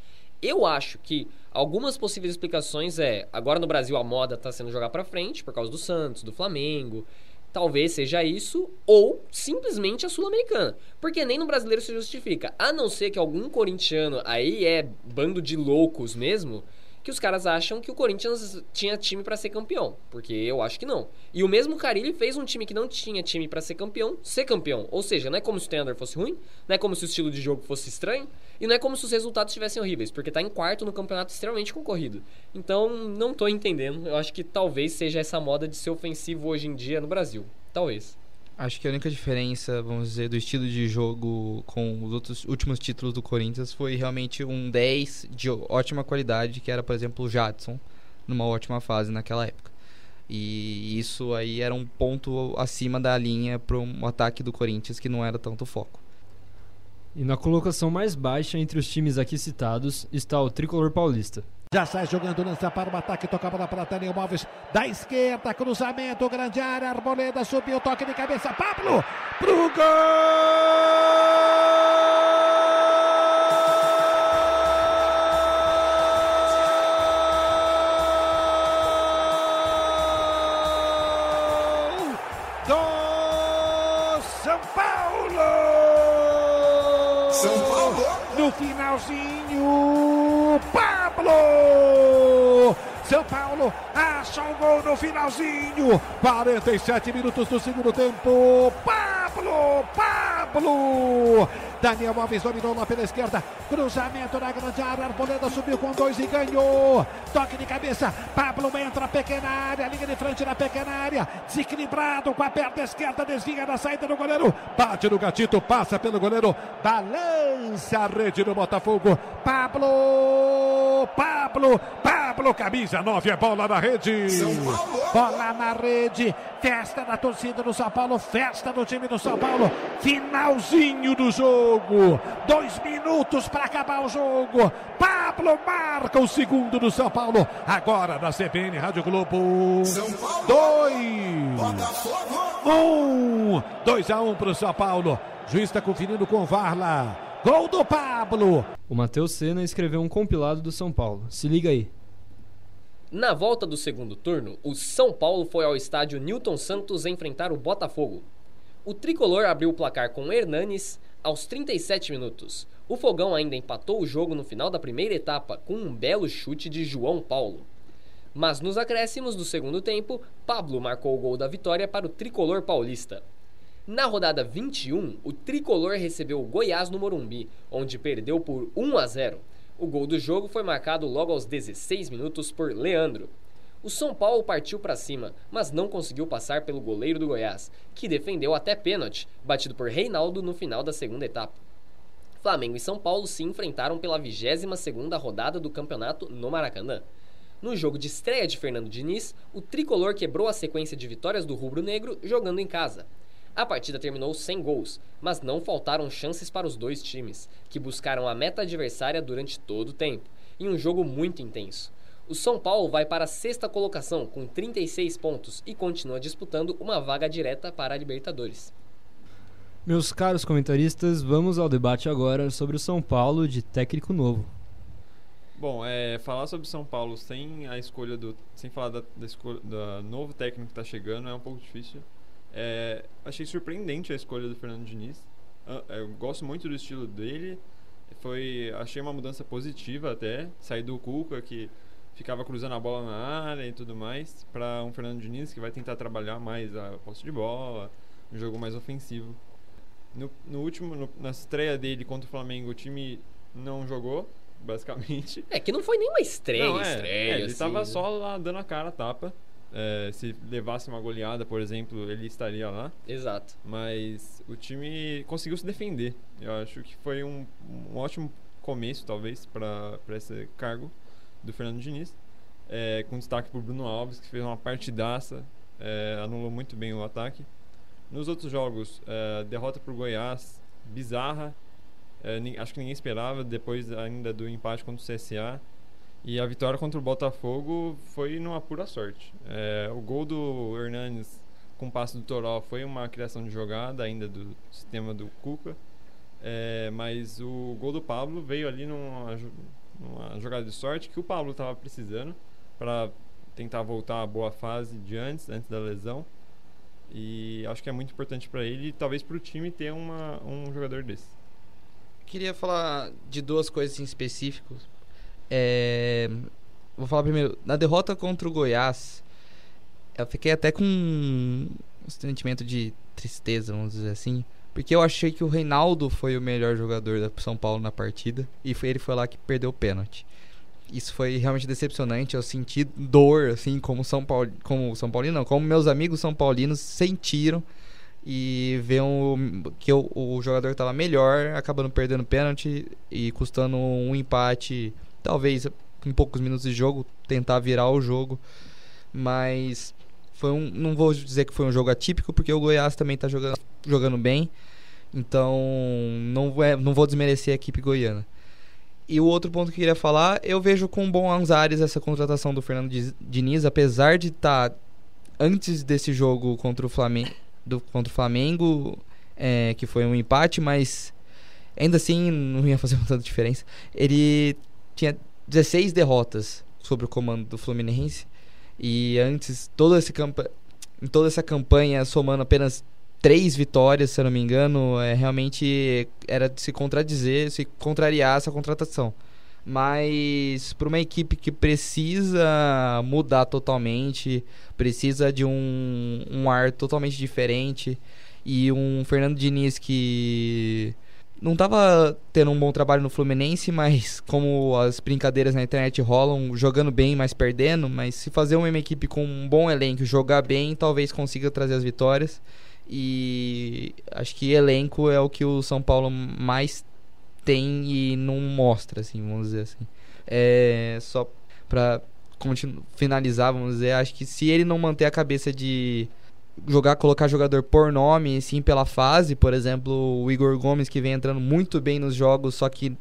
Eu acho que algumas possíveis explicações é agora no Brasil a moda está sendo jogar para frente por causa do Santos, do Flamengo. Talvez seja isso, ou simplesmente a Sul-Americana. Porque nem no brasileiro se justifica. A não ser que algum corintiano aí é bando de loucos mesmo, que os caras acham que o Corinthians tinha time para ser campeão. Porque eu acho que não. E o mesmo Carilli fez um time que não tinha time para ser campeão, ser campeão. Ou seja, não é como se o standard fosse ruim, não é como se o estilo de jogo fosse estranho, e não é como se os resultados estivessem horríveis, porque tá em quarto no campeonato extremamente concorrido. Então, não tô entendendo. Eu acho que talvez seja essa moda de ser ofensivo hoje em dia no Brasil. Talvez. Acho que a única diferença, vamos dizer, do estilo de jogo com os outros últimos títulos do Corinthians foi realmente um 10 de ótima qualidade, que era, por exemplo, o Jadson, numa ótima fase naquela época. E isso aí era um ponto acima da linha para um ataque do Corinthians que não era tanto foco. E na colocação mais baixa entre os times aqui citados está o tricolor paulista. Já sai jogando, lança para o ataque, toca a bola para Daniel Alves. Da esquerda, cruzamento, grande área, Arboleda subiu, toque de cabeça, Pablo, pro gol! São Paulo acha o gol no finalzinho. 47 minutos do segundo tempo. Pablo! Pablo! Daniel Alves dominou lá pela esquerda. Cruzamento na grande área. Arboleda subiu com dois e ganhou. Toque de cabeça. Pablo entra pequena área. Linha de frente na pequena área. Desequilibrado com a perna esquerda. Desvia da saída do goleiro. Bate no gatito. Passa pelo goleiro. Balança a rede do Botafogo. Pablo. Pablo. Pablo. Camisa 9. É bola na rede. Bola na rede. Festa da torcida do São Paulo. Festa do time do São Paulo. Finalzinho do jogo. Dois minutos para acabar o jogo. Pablo marca o segundo do São Paulo. Agora na CBN Rádio Globo. Dois. Um. Dois a um para o São Paulo. Juiz está conferindo com Varla. Gol do Pablo. O Matheus Senna escreveu um compilado do São Paulo. Se liga aí. Na volta do segundo turno, o São Paulo foi ao estádio Newton Santos enfrentar o Botafogo. O tricolor abriu o placar com Hernanes, aos 37 minutos, o Fogão ainda empatou o jogo no final da primeira etapa com um belo chute de João Paulo. Mas nos acréscimos do segundo tempo, Pablo marcou o gol da vitória para o tricolor paulista. Na rodada 21, o tricolor recebeu o Goiás no Morumbi, onde perdeu por 1 a 0. O gol do jogo foi marcado logo aos 16 minutos por Leandro. O São Paulo partiu para cima, mas não conseguiu passar pelo goleiro do Goiás, que defendeu até pênalti, batido por Reinaldo no final da segunda etapa. Flamengo e São Paulo se enfrentaram pela 22ª rodada do campeonato no Maracanã. No jogo de estreia de Fernando Diniz, o tricolor quebrou a sequência de vitórias do rubro-negro jogando em casa. A partida terminou sem gols, mas não faltaram chances para os dois times, que buscaram a meta adversária durante todo o tempo, em um jogo muito intenso. O São Paulo vai para a sexta colocação com 36 pontos e continua disputando uma vaga direta para a Libertadores. Meus caros comentaristas, vamos ao debate agora sobre o São Paulo de técnico novo. Bom, é, falar sobre São Paulo sem a escolha do. sem falar da, da escolha do novo técnico que está chegando é um pouco difícil. É, achei surpreendente a escolha do Fernando Diniz. Ah, Eu gosto muito do estilo dele. Foi, achei uma mudança positiva até. Sair do Cuca, que ficava cruzando a bola na área e tudo mais, para um Fernando Diniz que vai tentar trabalhar mais a posse de bola, um jogo mais ofensivo. No, no último, no- na estreia dele contra o Flamengo, o time não jogou, basicamente. É que não foi nem uma estreia, Não, é, estreia. é, ele assim, tava né? só lá dando a cara a tapa. É, se levasse uma goleada, por exemplo, ele estaria lá. Exato. Mas o time conseguiu se defender. Eu acho que foi um, um ótimo começo, talvez, para esse cargo do Fernando Diniz. É, com destaque para Bruno Alves, que fez uma partidaça, é, anulou muito bem o ataque. Nos outros jogos, é, derrota para o Goiás, bizarra. É, acho que ninguém esperava, depois ainda do empate contra o CSA. E a vitória contra o Botafogo foi numa pura sorte. É, o gol do Hernanes com o passe do Toró foi uma criação de jogada ainda do sistema do Cuca. É, mas o gol do Pablo veio ali numa, numa jogada de sorte que o Pablo estava precisando para tentar voltar à boa fase de antes, antes da lesão. E acho que é muito importante para ele e talvez para o time ter uma, um jogador desse. Queria falar de duas coisas em específico. É, Vou falar primeiro. Na derrota contra o Goiás, eu fiquei até com um sentimento de tristeza, vamos dizer assim. Porque eu achei que o Reinaldo foi o melhor jogador da São Paulo na partida. E foi, ele foi lá que perdeu o pênalti. Isso foi realmente decepcionante. Eu senti dor, assim, como São Paulo. Como São Paulino, não, como meus amigos são paulinos sentiram e ver um, que o, o jogador estava melhor, acabando perdendo pênalti e custando um empate, talvez em poucos minutos de jogo, tentar virar o jogo. Mas foi um, não vou dizer que foi um jogo atípico, porque o Goiás também está jogando, jogando bem. Então, não, é, não vou desmerecer a equipe goiana. E o outro ponto que eu queria falar, eu vejo com bons ares essa contratação do Fernando Diniz, apesar de estar antes desse jogo contra o Flamengo, do, contra o Flamengo, é, que foi um empate, mas ainda assim não ia fazer tanta diferença. Ele tinha 16 derrotas sob o comando do Fluminense e antes em toda essa campanha somando apenas três vitórias, se eu não me engano, é, realmente era de se contradizer, se contrariar essa contratação. Mas para uma equipe que precisa mudar totalmente, precisa de um, um ar totalmente diferente e um Fernando Diniz que não estava tendo um bom trabalho no Fluminense, mas como as brincadeiras na internet rolam, jogando bem, mas perdendo, mas se fazer uma equipe com um bom elenco, jogar bem, talvez consiga trazer as vitórias. E acho que elenco é o que o São Paulo mais tem e não mostra, assim, vamos dizer assim. É, só continu- finalizar, vamos dizer, acho que se ele não manter a cabeça de jogar, colocar jogador por nome, sim pela fase, por exemplo, o Igor Gomes que vem entrando muito bem nos jogos, só que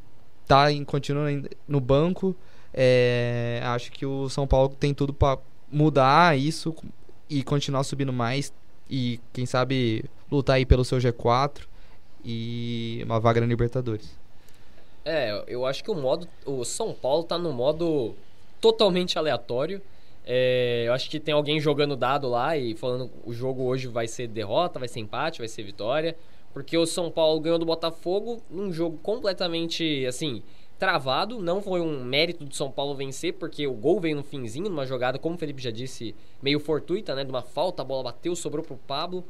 tá em, continua no banco, é, acho que o São Paulo tem tudo para mudar isso e continuar subindo mais e quem sabe lutar aí pelo seu G4 e uma vaga na Libertadores. É, eu acho que o modo. O São Paulo tá no modo totalmente aleatório. É, eu acho que tem alguém jogando dado lá e falando o jogo hoje vai ser derrota, vai ser empate, vai ser vitória. Porque o São Paulo ganhou do Botafogo num jogo completamente assim. Travado, não foi um mérito do São Paulo vencer, porque o gol veio no finzinho, numa jogada, como o Felipe já disse, meio fortuita, né? De uma falta, a bola bateu, sobrou pro Pablo.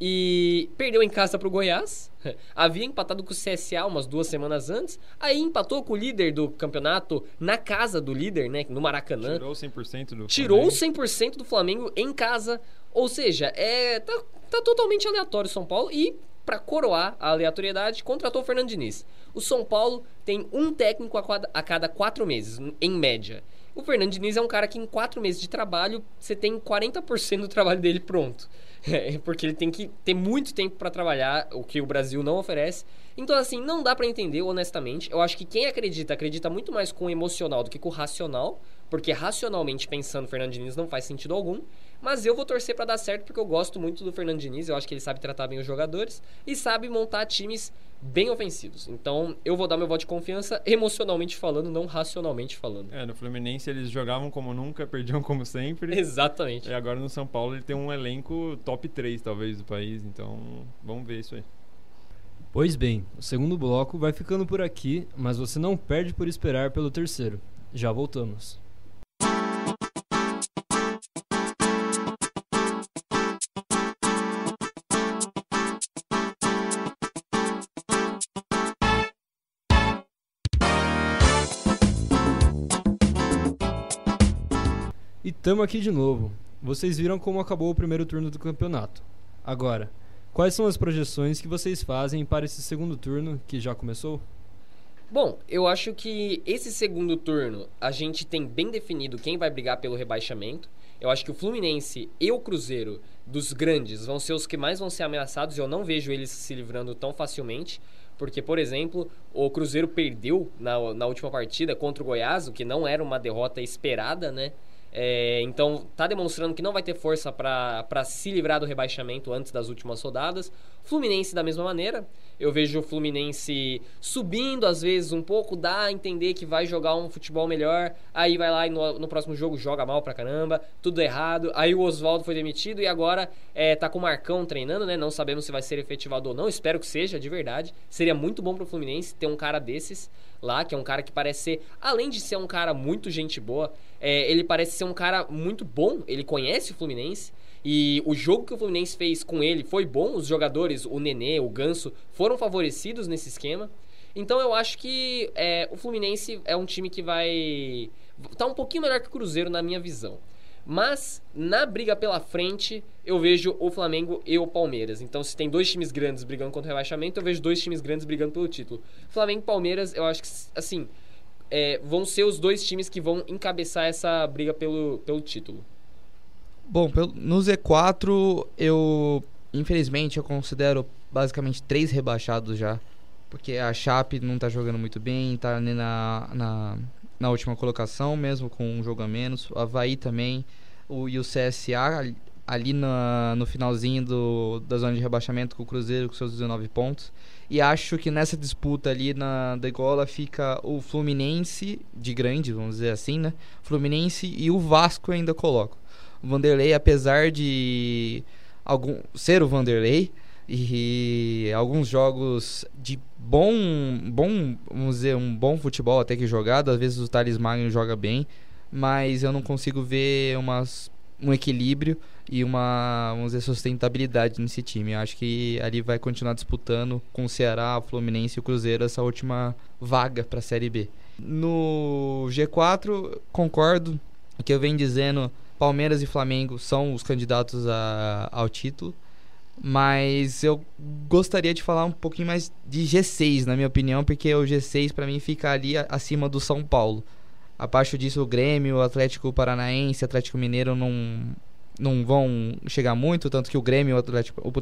E perdeu em casa pro Goiás. Havia empatado com o CSA umas duas semanas antes. Aí empatou com o líder do campeonato na casa do líder, né? No Maracanã. Tirou 100% do Tirou Flamengo. 100% do Flamengo em casa. Ou seja, é tá, tá totalmente aleatório o São Paulo. E, pra coroar a aleatoriedade, contratou o Fernando Diniz. O São Paulo tem um técnico a cada, a cada quatro meses, em média. O Fernando Diniz é um cara que em quatro meses de trabalho, você tem 40% do trabalho dele pronto. É, porque ele tem que ter muito tempo para trabalhar, o que o Brasil não oferece. Então, assim, não dá para entender, honestamente. Eu acho que quem acredita, acredita muito mais com o emocional do que com o racional, porque racionalmente pensando, Fernando Diniz não faz sentido algum. Mas eu vou torcer para dar certo porque eu gosto muito do Fernando Diniz, eu acho que ele sabe tratar bem os jogadores e sabe montar times bem ofensivos. Então, eu vou dar meu voto de confiança emocionalmente falando, não racionalmente falando. É, no Fluminense eles jogavam como nunca, perdiam como sempre. Exatamente. E agora no São Paulo ele tem um elenco top 3, talvez, do país. Então, vamos ver isso aí. Pois bem, o segundo bloco vai ficando por aqui, mas você não perde por esperar pelo terceiro. Já voltamos. E tamo aqui de novo. Vocês viram como acabou o primeiro turno do campeonato. Agora, quais são as projeções que vocês fazem para esse segundo turno que já começou? Bom, eu acho que esse segundo turno a gente tem bem definido quem vai brigar pelo rebaixamento. Eu acho que o Fluminense e o Cruzeiro, dos grandes, vão ser os que mais vão ser ameaçados eu não vejo eles se livrando tão facilmente. Porque, por exemplo, o Cruzeiro perdeu na, na última partida contra o Goiás, o que não era uma derrota esperada, né? É, então, tá demonstrando que não vai ter força para se livrar do rebaixamento antes das últimas rodadas. Fluminense, da mesma maneira. Eu vejo o Fluminense subindo, às vezes, um pouco, dá a entender que vai jogar um futebol melhor. Aí vai lá e no, no próximo jogo joga mal pra caramba, tudo errado. Aí o Oswaldo foi demitido e agora é, tá com o Marcão treinando, né? Não sabemos se vai ser efetivado ou não. Espero que seja, de verdade. Seria muito bom pro Fluminense ter um cara desses lá, que é um cara que parece ser, além de ser um cara muito gente boa, é, ele parece ser um cara muito bom. Ele conhece o Fluminense. E o jogo que o Fluminense fez com ele foi bom. Os jogadores, o Nenê, o Ganso, foram favorecidos nesse esquema. Então eu acho que é, o Fluminense é um time que vai. tá um pouquinho melhor que o Cruzeiro na minha visão. Mas na briga pela frente, eu vejo o Flamengo e o Palmeiras. Então, se tem dois times grandes brigando contra o rebaixamento, eu vejo dois times grandes brigando pelo título. Flamengo e Palmeiras, eu acho que, assim, é, vão ser os dois times que vão encabeçar essa briga pelo, pelo título. Bom, no Z4 eu infelizmente eu considero basicamente três rebaixados já, porque a Chape não tá jogando muito bem, tá ali na, na, na última colocação mesmo com um jogo a menos, o Havaí também, o, e o CSA ali na, no finalzinho do, da zona de rebaixamento com o Cruzeiro com seus 19 pontos. E acho que nessa disputa ali na degola fica o Fluminense, de grande, vamos dizer assim, né? Fluminense e o Vasco ainda coloco. O Vanderlei, apesar de algum, ser o Vanderlei e alguns jogos de bom, bom, vamos dizer, um bom futebol até que jogado, às vezes o Thales Magno joga bem, mas eu não consigo ver umas, um equilíbrio e uma, vamos dizer, sustentabilidade nesse time. Eu acho que ali vai continuar disputando com o Ceará, o Fluminense e o Cruzeiro essa última vaga para a Série B. No G4, concordo que eu venho dizendo Palmeiras e Flamengo são os candidatos a, ao título. Mas eu gostaria de falar um pouquinho mais de G6, na minha opinião, porque o G6 para mim fica ali acima do São Paulo. Abaixo disso, o Grêmio, o Atlético Paranaense, Atlético Mineiro não, não vão chegar muito, tanto que o Grêmio, o Atlético, o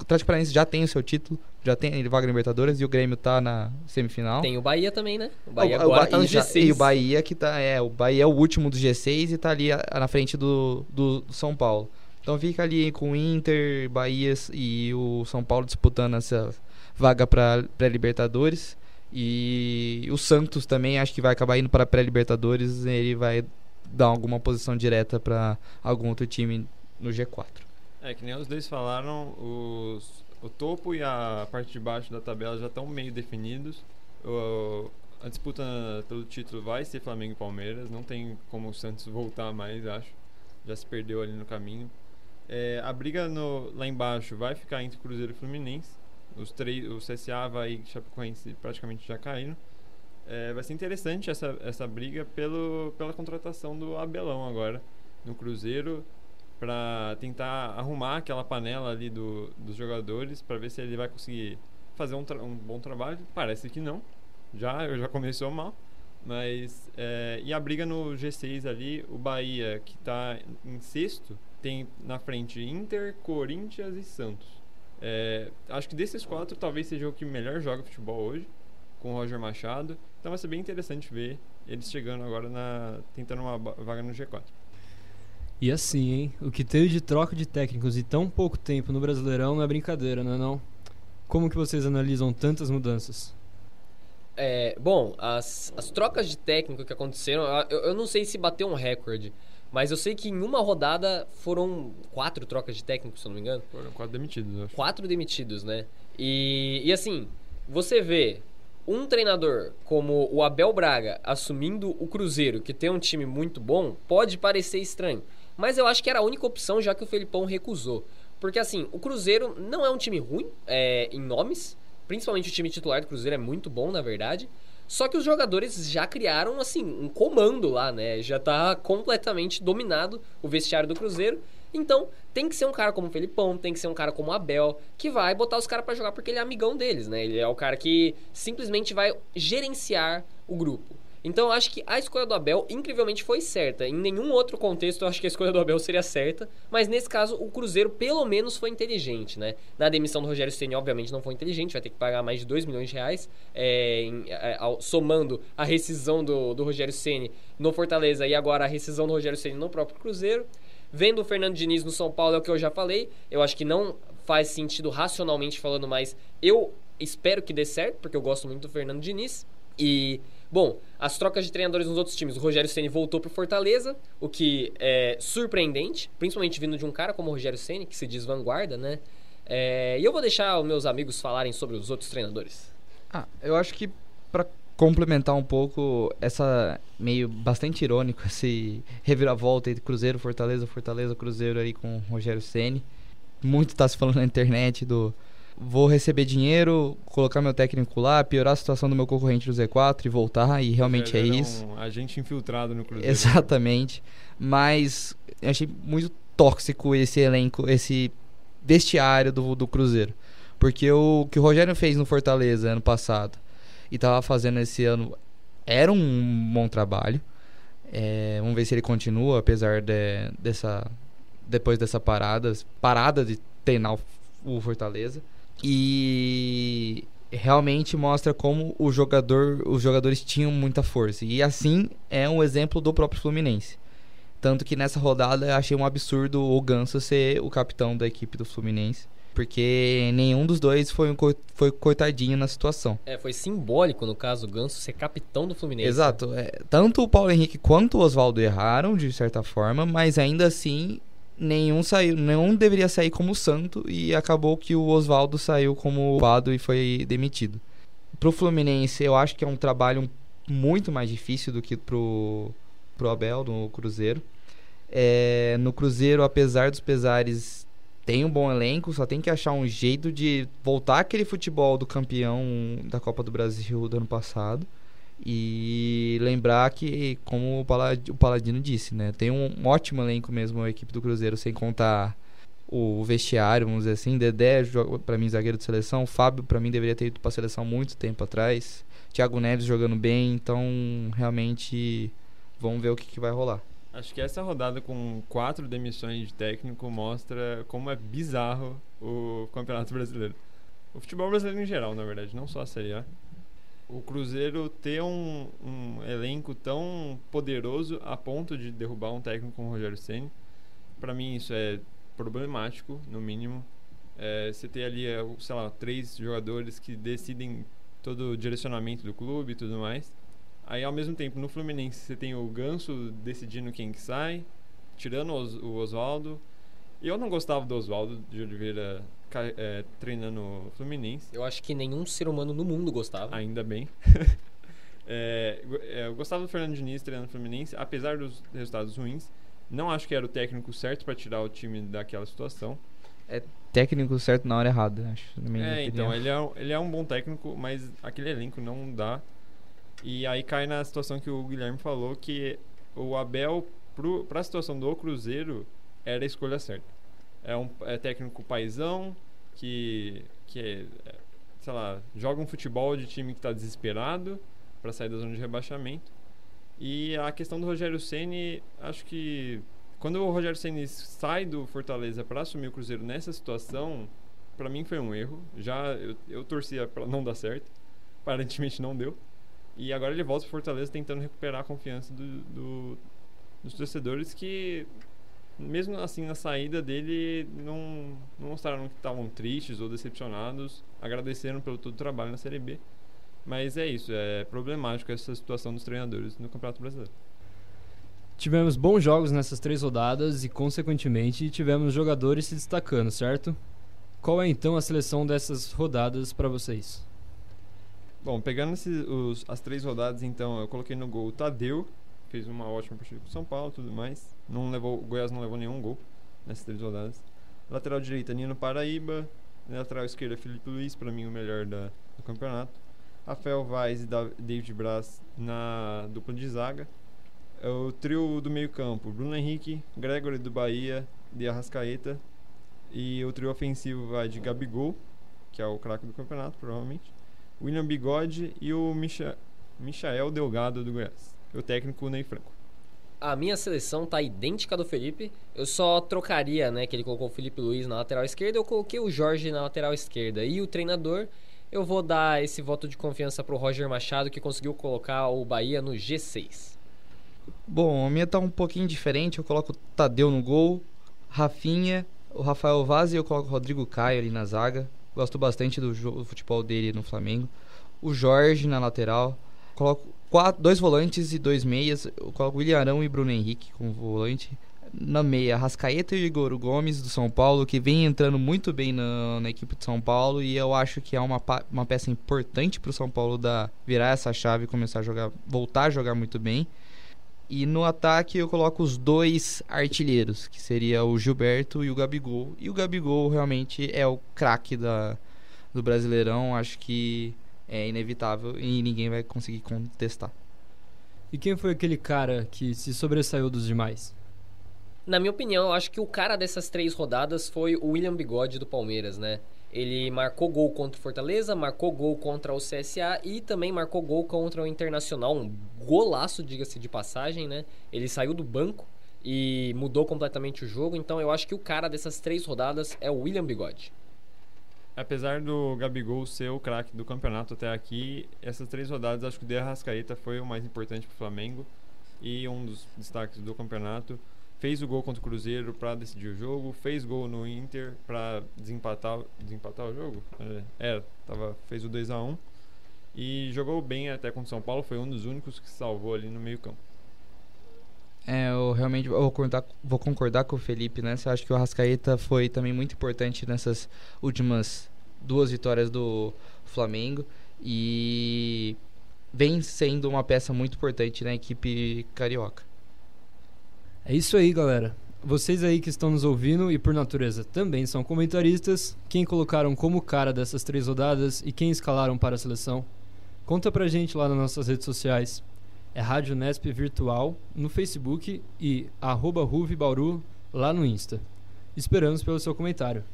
Atlético Paranaense já tem o seu título, já tem ele vaga Libertadores e o Grêmio tá na semifinal. Tem o Bahia também, né? O Bahia o, agora o Bahia tá no G6. e o Bahia que tá, é, o Bahia é o último do G6 e tá ali na frente do, do, São Paulo. Então fica ali com o Inter, Bahia e o São Paulo disputando essa vaga para pré-Libertadores. E o Santos também acho que vai acabar indo para pré-Libertadores, ele vai dar alguma posição direta para algum outro time no G4. É, que nem os dois falaram, os, o topo e a parte de baixo da tabela já estão meio definidos. O, a disputa pelo título vai ser Flamengo e Palmeiras, não tem como o Santos voltar mais, acho. Já se perdeu ali no caminho. É, a briga no, lá embaixo vai ficar entre Cruzeiro e Fluminense. Os três, o CSA vai e Chapecoense praticamente já caíram. É, vai ser interessante essa, essa briga pelo, pela contratação do Abelão agora no Cruzeiro para tentar arrumar aquela panela ali do, dos jogadores para ver se ele vai conseguir fazer um, um bom trabalho. Parece que não. Já, já começou mal. Mas, é, e a briga no G6 ali, o Bahia, que está em sexto, tem na frente Inter, Corinthians e Santos. É, acho que desses quatro, talvez seja o que melhor joga futebol hoje, com o Roger Machado. Então vai ser bem interessante ver eles chegando agora na tentando uma vaga no G4. E assim, hein? O que teve de troca de técnicos em tão pouco tempo no Brasileirão não é brincadeira, não é não? Como que vocês analisam tantas mudanças? É, bom, as, as trocas de técnico que aconteceram, eu, eu não sei se bateu um recorde, mas eu sei que em uma rodada foram quatro trocas de técnico, se eu não me engano. Foram quatro demitidos, eu acho. Quatro demitidos, né? E, e assim, você vê um treinador como o Abel Braga assumindo o Cruzeiro, que tem um time muito bom, pode parecer estranho. Mas eu acho que era a única opção, já que o Felipão recusou. Porque assim, o Cruzeiro não é um time ruim é, em nomes, principalmente o time titular do Cruzeiro é muito bom, na verdade. Só que os jogadores já criaram, assim, um comando lá, né? Já tá completamente dominado o vestiário do Cruzeiro. Então, tem que ser um cara como o Felipão, tem que ser um cara como o Abel, que vai botar os caras pra jogar porque ele é amigão deles, né? Ele é o cara que simplesmente vai gerenciar o grupo. Então, eu acho que a escolha do Abel, incrivelmente, foi certa. Em nenhum outro contexto, eu acho que a escolha do Abel seria certa. Mas, nesse caso, o Cruzeiro, pelo menos, foi inteligente, né? Na demissão do Rogério Ceni, obviamente, não foi inteligente. Vai ter que pagar mais de 2 milhões de reais. é, em- é, ao- somando a rescisão do, do Rogério Ceni no Fortaleza e agora a rescisão do Rogério Ceni no próprio Cruzeiro. Vendo o Fernando Diniz no São Paulo, é o que eu já falei. Eu acho que não faz sentido racionalmente falando, mas eu espero que dê certo, porque eu gosto muito do Fernando Diniz. E, bom, as trocas de treinadores nos outros times. O Rogério Ceni voltou pro Fortaleza, o que é surpreendente, principalmente vindo de um cara como o Rogério Ceni, que se diz vanguarda, né? É, e eu vou deixar os meus amigos falarem sobre os outros treinadores. Ah, eu acho que pra complementar um pouco essa meio bastante irônico esse reviravolta entre Cruzeiro, Fortaleza, Fortaleza, Cruzeiro aí com o Rogério Ceni. Muito tá se falando na internet do vou receber dinheiro, colocar meu técnico lá, piorar a situação do meu concorrente do Z4 e voltar e realmente é isso. Um agente infiltrado no Cruzeiro. Exatamente. Mas eu achei muito tóxico esse elenco, esse vestiário do, do Cruzeiro. Porque o que o Rogério fez no Fortaleza ano passado e tava fazendo esse ano era um bom trabalho. É, vamos ver se ele continua, apesar de, dessa. Depois dessa parada, parada de treinar o Fortaleza. E realmente mostra como o jogador, os jogadores tinham muita força. E assim é um exemplo do próprio Fluminense. Tanto que nessa rodada eu achei um absurdo o Ganso ser o capitão da equipe do Fluminense. Porque nenhum dos dois foi, um co- foi coitadinho na situação. É, foi simbólico, no caso, o Ganso ser capitão do Fluminense. Exato. é, tanto o Paulo Henrique quanto o Oswaldo erraram, de certa forma, mas ainda assim nenhum saiu, nenhum deveria sair como santo e acabou que o Oswaldo saiu como culpado e foi demitido. Pro Fluminense, eu acho que é um trabalho muito mais difícil do que pro, pro Abel, no Cruzeiro. É, no Cruzeiro, apesar dos pesares, tem um bom elenco, só tem que achar um jeito de voltar aquele futebol do campeão da Copa do Brasil do ano passado. E lembrar que, como o Palad- o Paladino disse, né? Tem um ótimo elenco mesmo a equipe do Cruzeiro, sem contar o vestiário, vamos dizer assim. Dedé, pra mim, zagueiro de seleção. Fábio, pra mim, deveria ter ido pra seleção muito tempo atrás. Thiago Neves jogando bem. Então, realmente, vamos ver o que, que vai rolar. Acho que essa rodada com quatro demissões de técnico mostra como é bizarro o Campeonato Brasileiro. O futebol brasileiro em geral, na verdade, não só a Série A. O Cruzeiro ter um, um elenco tão poderoso a ponto de derrubar um técnico como o Rogério Ceni, para mim isso é problemático, no mínimo. É, você ter ali, é, sei lá, três jogadores que decidem todo o direcionamento do clube e tudo mais. Aí, ao mesmo tempo, no Fluminense, você tem o Ganso decidindo quem que sai, tirando o Os- o Oswaldo. Eu não gostava do Oswaldo de Oliveira é, treinando Fluminense, Eu acho que nenhum ser humano no mundo gostava. ainda bem. É, é, eu gostava do Fernando Diniz treinando Fluminense, apesar dos resultados ruins. Não acho que era o técnico certo para tirar o time daquela situação. Técnico certo na hora errada, acho. Na minha É, opinião. então, ele é, um- ele é um bom técnico, mas aquele elenco não dá. E aí cai na situação que o Guilherme falou, que o Abel, pro, pra situação do Cruzeiro, era a escolha certa. É um é técnico paizão, que, que é, sei lá, joga um futebol de time que tá desesperado, para sair da zona de rebaixamento. E a questão do Rogério Ceni, acho que quando o Rogério Ceni sai do Fortaleza para assumir o Cruzeiro nessa situação, para mim foi um erro. Já eu, eu torcia para não dar certo, aparentemente não deu. E agora ele volta para Fortaleza tentando recuperar a confiança do, do, dos torcedores que mesmo assim na saída dele não, não mostraram que estavam tristes ou decepcionados, agradeceram pelo todo o trabalho na Série B. Mas é isso, é problemático essa situação dos treinadores no Campeonato Brasileiro. Tivemos bons jogos nessas três rodadas e, consequentemente, tivemos jogadores se destacando, certo? Qual é então a seleção dessas rodadas para vocês? Bom, pegando esses, os, as três rodadas, então, eu coloquei no gol o Tadeu, fez uma ótima partida com o São Paulo tudo mais. Não levou, o Goiás não levou nenhum gol nessas três rodadas. Lateral direita, Nino Paraíba. Lateral esquerda, Felipe Luiz, para mim o melhor da, do campeonato. Rafael Vaz e David Braz na dupla de zaga. É o trio do meio-campo: Bruno Henrique, Gregory do Bahia, de Arrascaeta. E o trio ofensivo vai de Gabigol, que é o craque do campeonato, provavelmente. William Bigode e o Micha Michael Delgado do Goiás. O técnico Ney Franco. A minha seleção tá idêntica do Felipe. Eu só trocaria, né? Que ele colocou o Felipe Luiz na lateral esquerda, eu coloquei o Jorge na lateral esquerda. E o treinador, eu vou dar esse voto de confiança pro Roger Machado, que conseguiu colocar o Bahia no G6. Bom, a minha tá um pouquinho diferente. Eu coloco o Tadeu no gol, Rafinha, o Rafael Vaz e eu coloco o Rodrigo Caio ali na zaga. Gosto bastante do, jogo, do futebol dele no Flamengo. O Jorge na lateral. Coloco quatro, dois volantes e dois meias. Eu coloco William Arão e Bruno Henrique como volante. Na meia, Rascaeta e Igor Gomes do São Paulo, que vem entrando muito bem na, na equipe de São Paulo. E eu acho que é uma, uma peça importante para o São Paulo da, virar essa chave e começar a jogar, voltar a jogar muito bem. E no ataque eu coloco os dois artilheiros, que seria o Gilberto e o Gabigol. E o Gabigol realmente é o craque do Brasileirão, acho que é inevitável e ninguém vai conseguir contestar. E quem foi aquele cara que se sobressaiu dos demais? Na minha opinião, eu acho que o cara dessas três rodadas foi o William Bigode do Palmeiras, né? Ele marcou gol contra o Fortaleza, marcou gol contra o CSA e também marcou gol contra o Internacional. Um golaço, diga-se de passagem, né? Ele saiu do banco e mudou completamente o jogo. Então eu acho que o cara dessas três rodadas é o William Bigode. Apesar do Gabigol ser o craque do campeonato até aqui, essas três rodadas acho que o De Arrascaeta foi o mais importante para o Flamengo e um dos destaques do campeonato fez o gol contra o Cruzeiro para decidir o jogo, fez gol no Inter para desempatar, desempatar o jogo. É, tava, fez o 2 a 1 e jogou bem até contra o São Paulo, foi um dos únicos que salvou ali no meio-campo. É, eu realmente vou concordar, vou concordar com o Felipe. Né? Acho que o Arrascaeta foi também muito importante nessas últimas duas vitórias do Flamengo e vem sendo uma peça muito importante na equipe carioca. É isso aí, galera. Vocês aí que estão nos ouvindo e por natureza também são comentaristas, quem colocaram como cara dessas três rodadas e quem escalaram para a seleção? Conta pra gente lá nas nossas redes sociais. É Rádio Nesp Virtual no Facebook e arroba Bauru lá no Insta. Esperamos pelo seu comentário.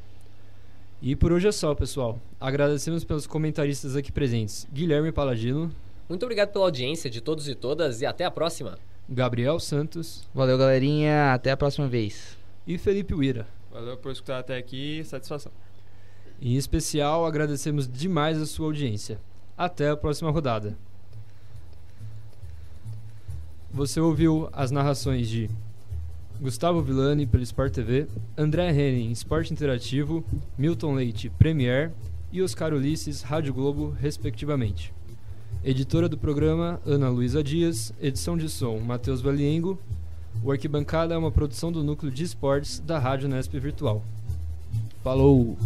E por hoje é só, pessoal. Agradecemos pelos comentaristas aqui presentes. Guilherme Paladino. Muito obrigado pela audiência de todos e todas e até a próxima. Gabriel Santos. Valeu, galerinha. Até a próxima vez. E Felipe Uira. Valeu por escutar até aqui. Satisfação. Em especial, agradecemos demais a sua audiência. Até a próxima rodada. Você ouviu as narrações de Gustavo Villani pelo Sport TV, André Henning, Esporte Interativo, Milton Leite, Premier e Oscar Ulisses, Rádio Globo, respectivamente. Editora do programa, Ana Luísa Dias. Edição de som, Matheus Valiengo. O Arquibancada é uma produção do Núcleo de Esportes da Rádio Nesp Virtual. Falou!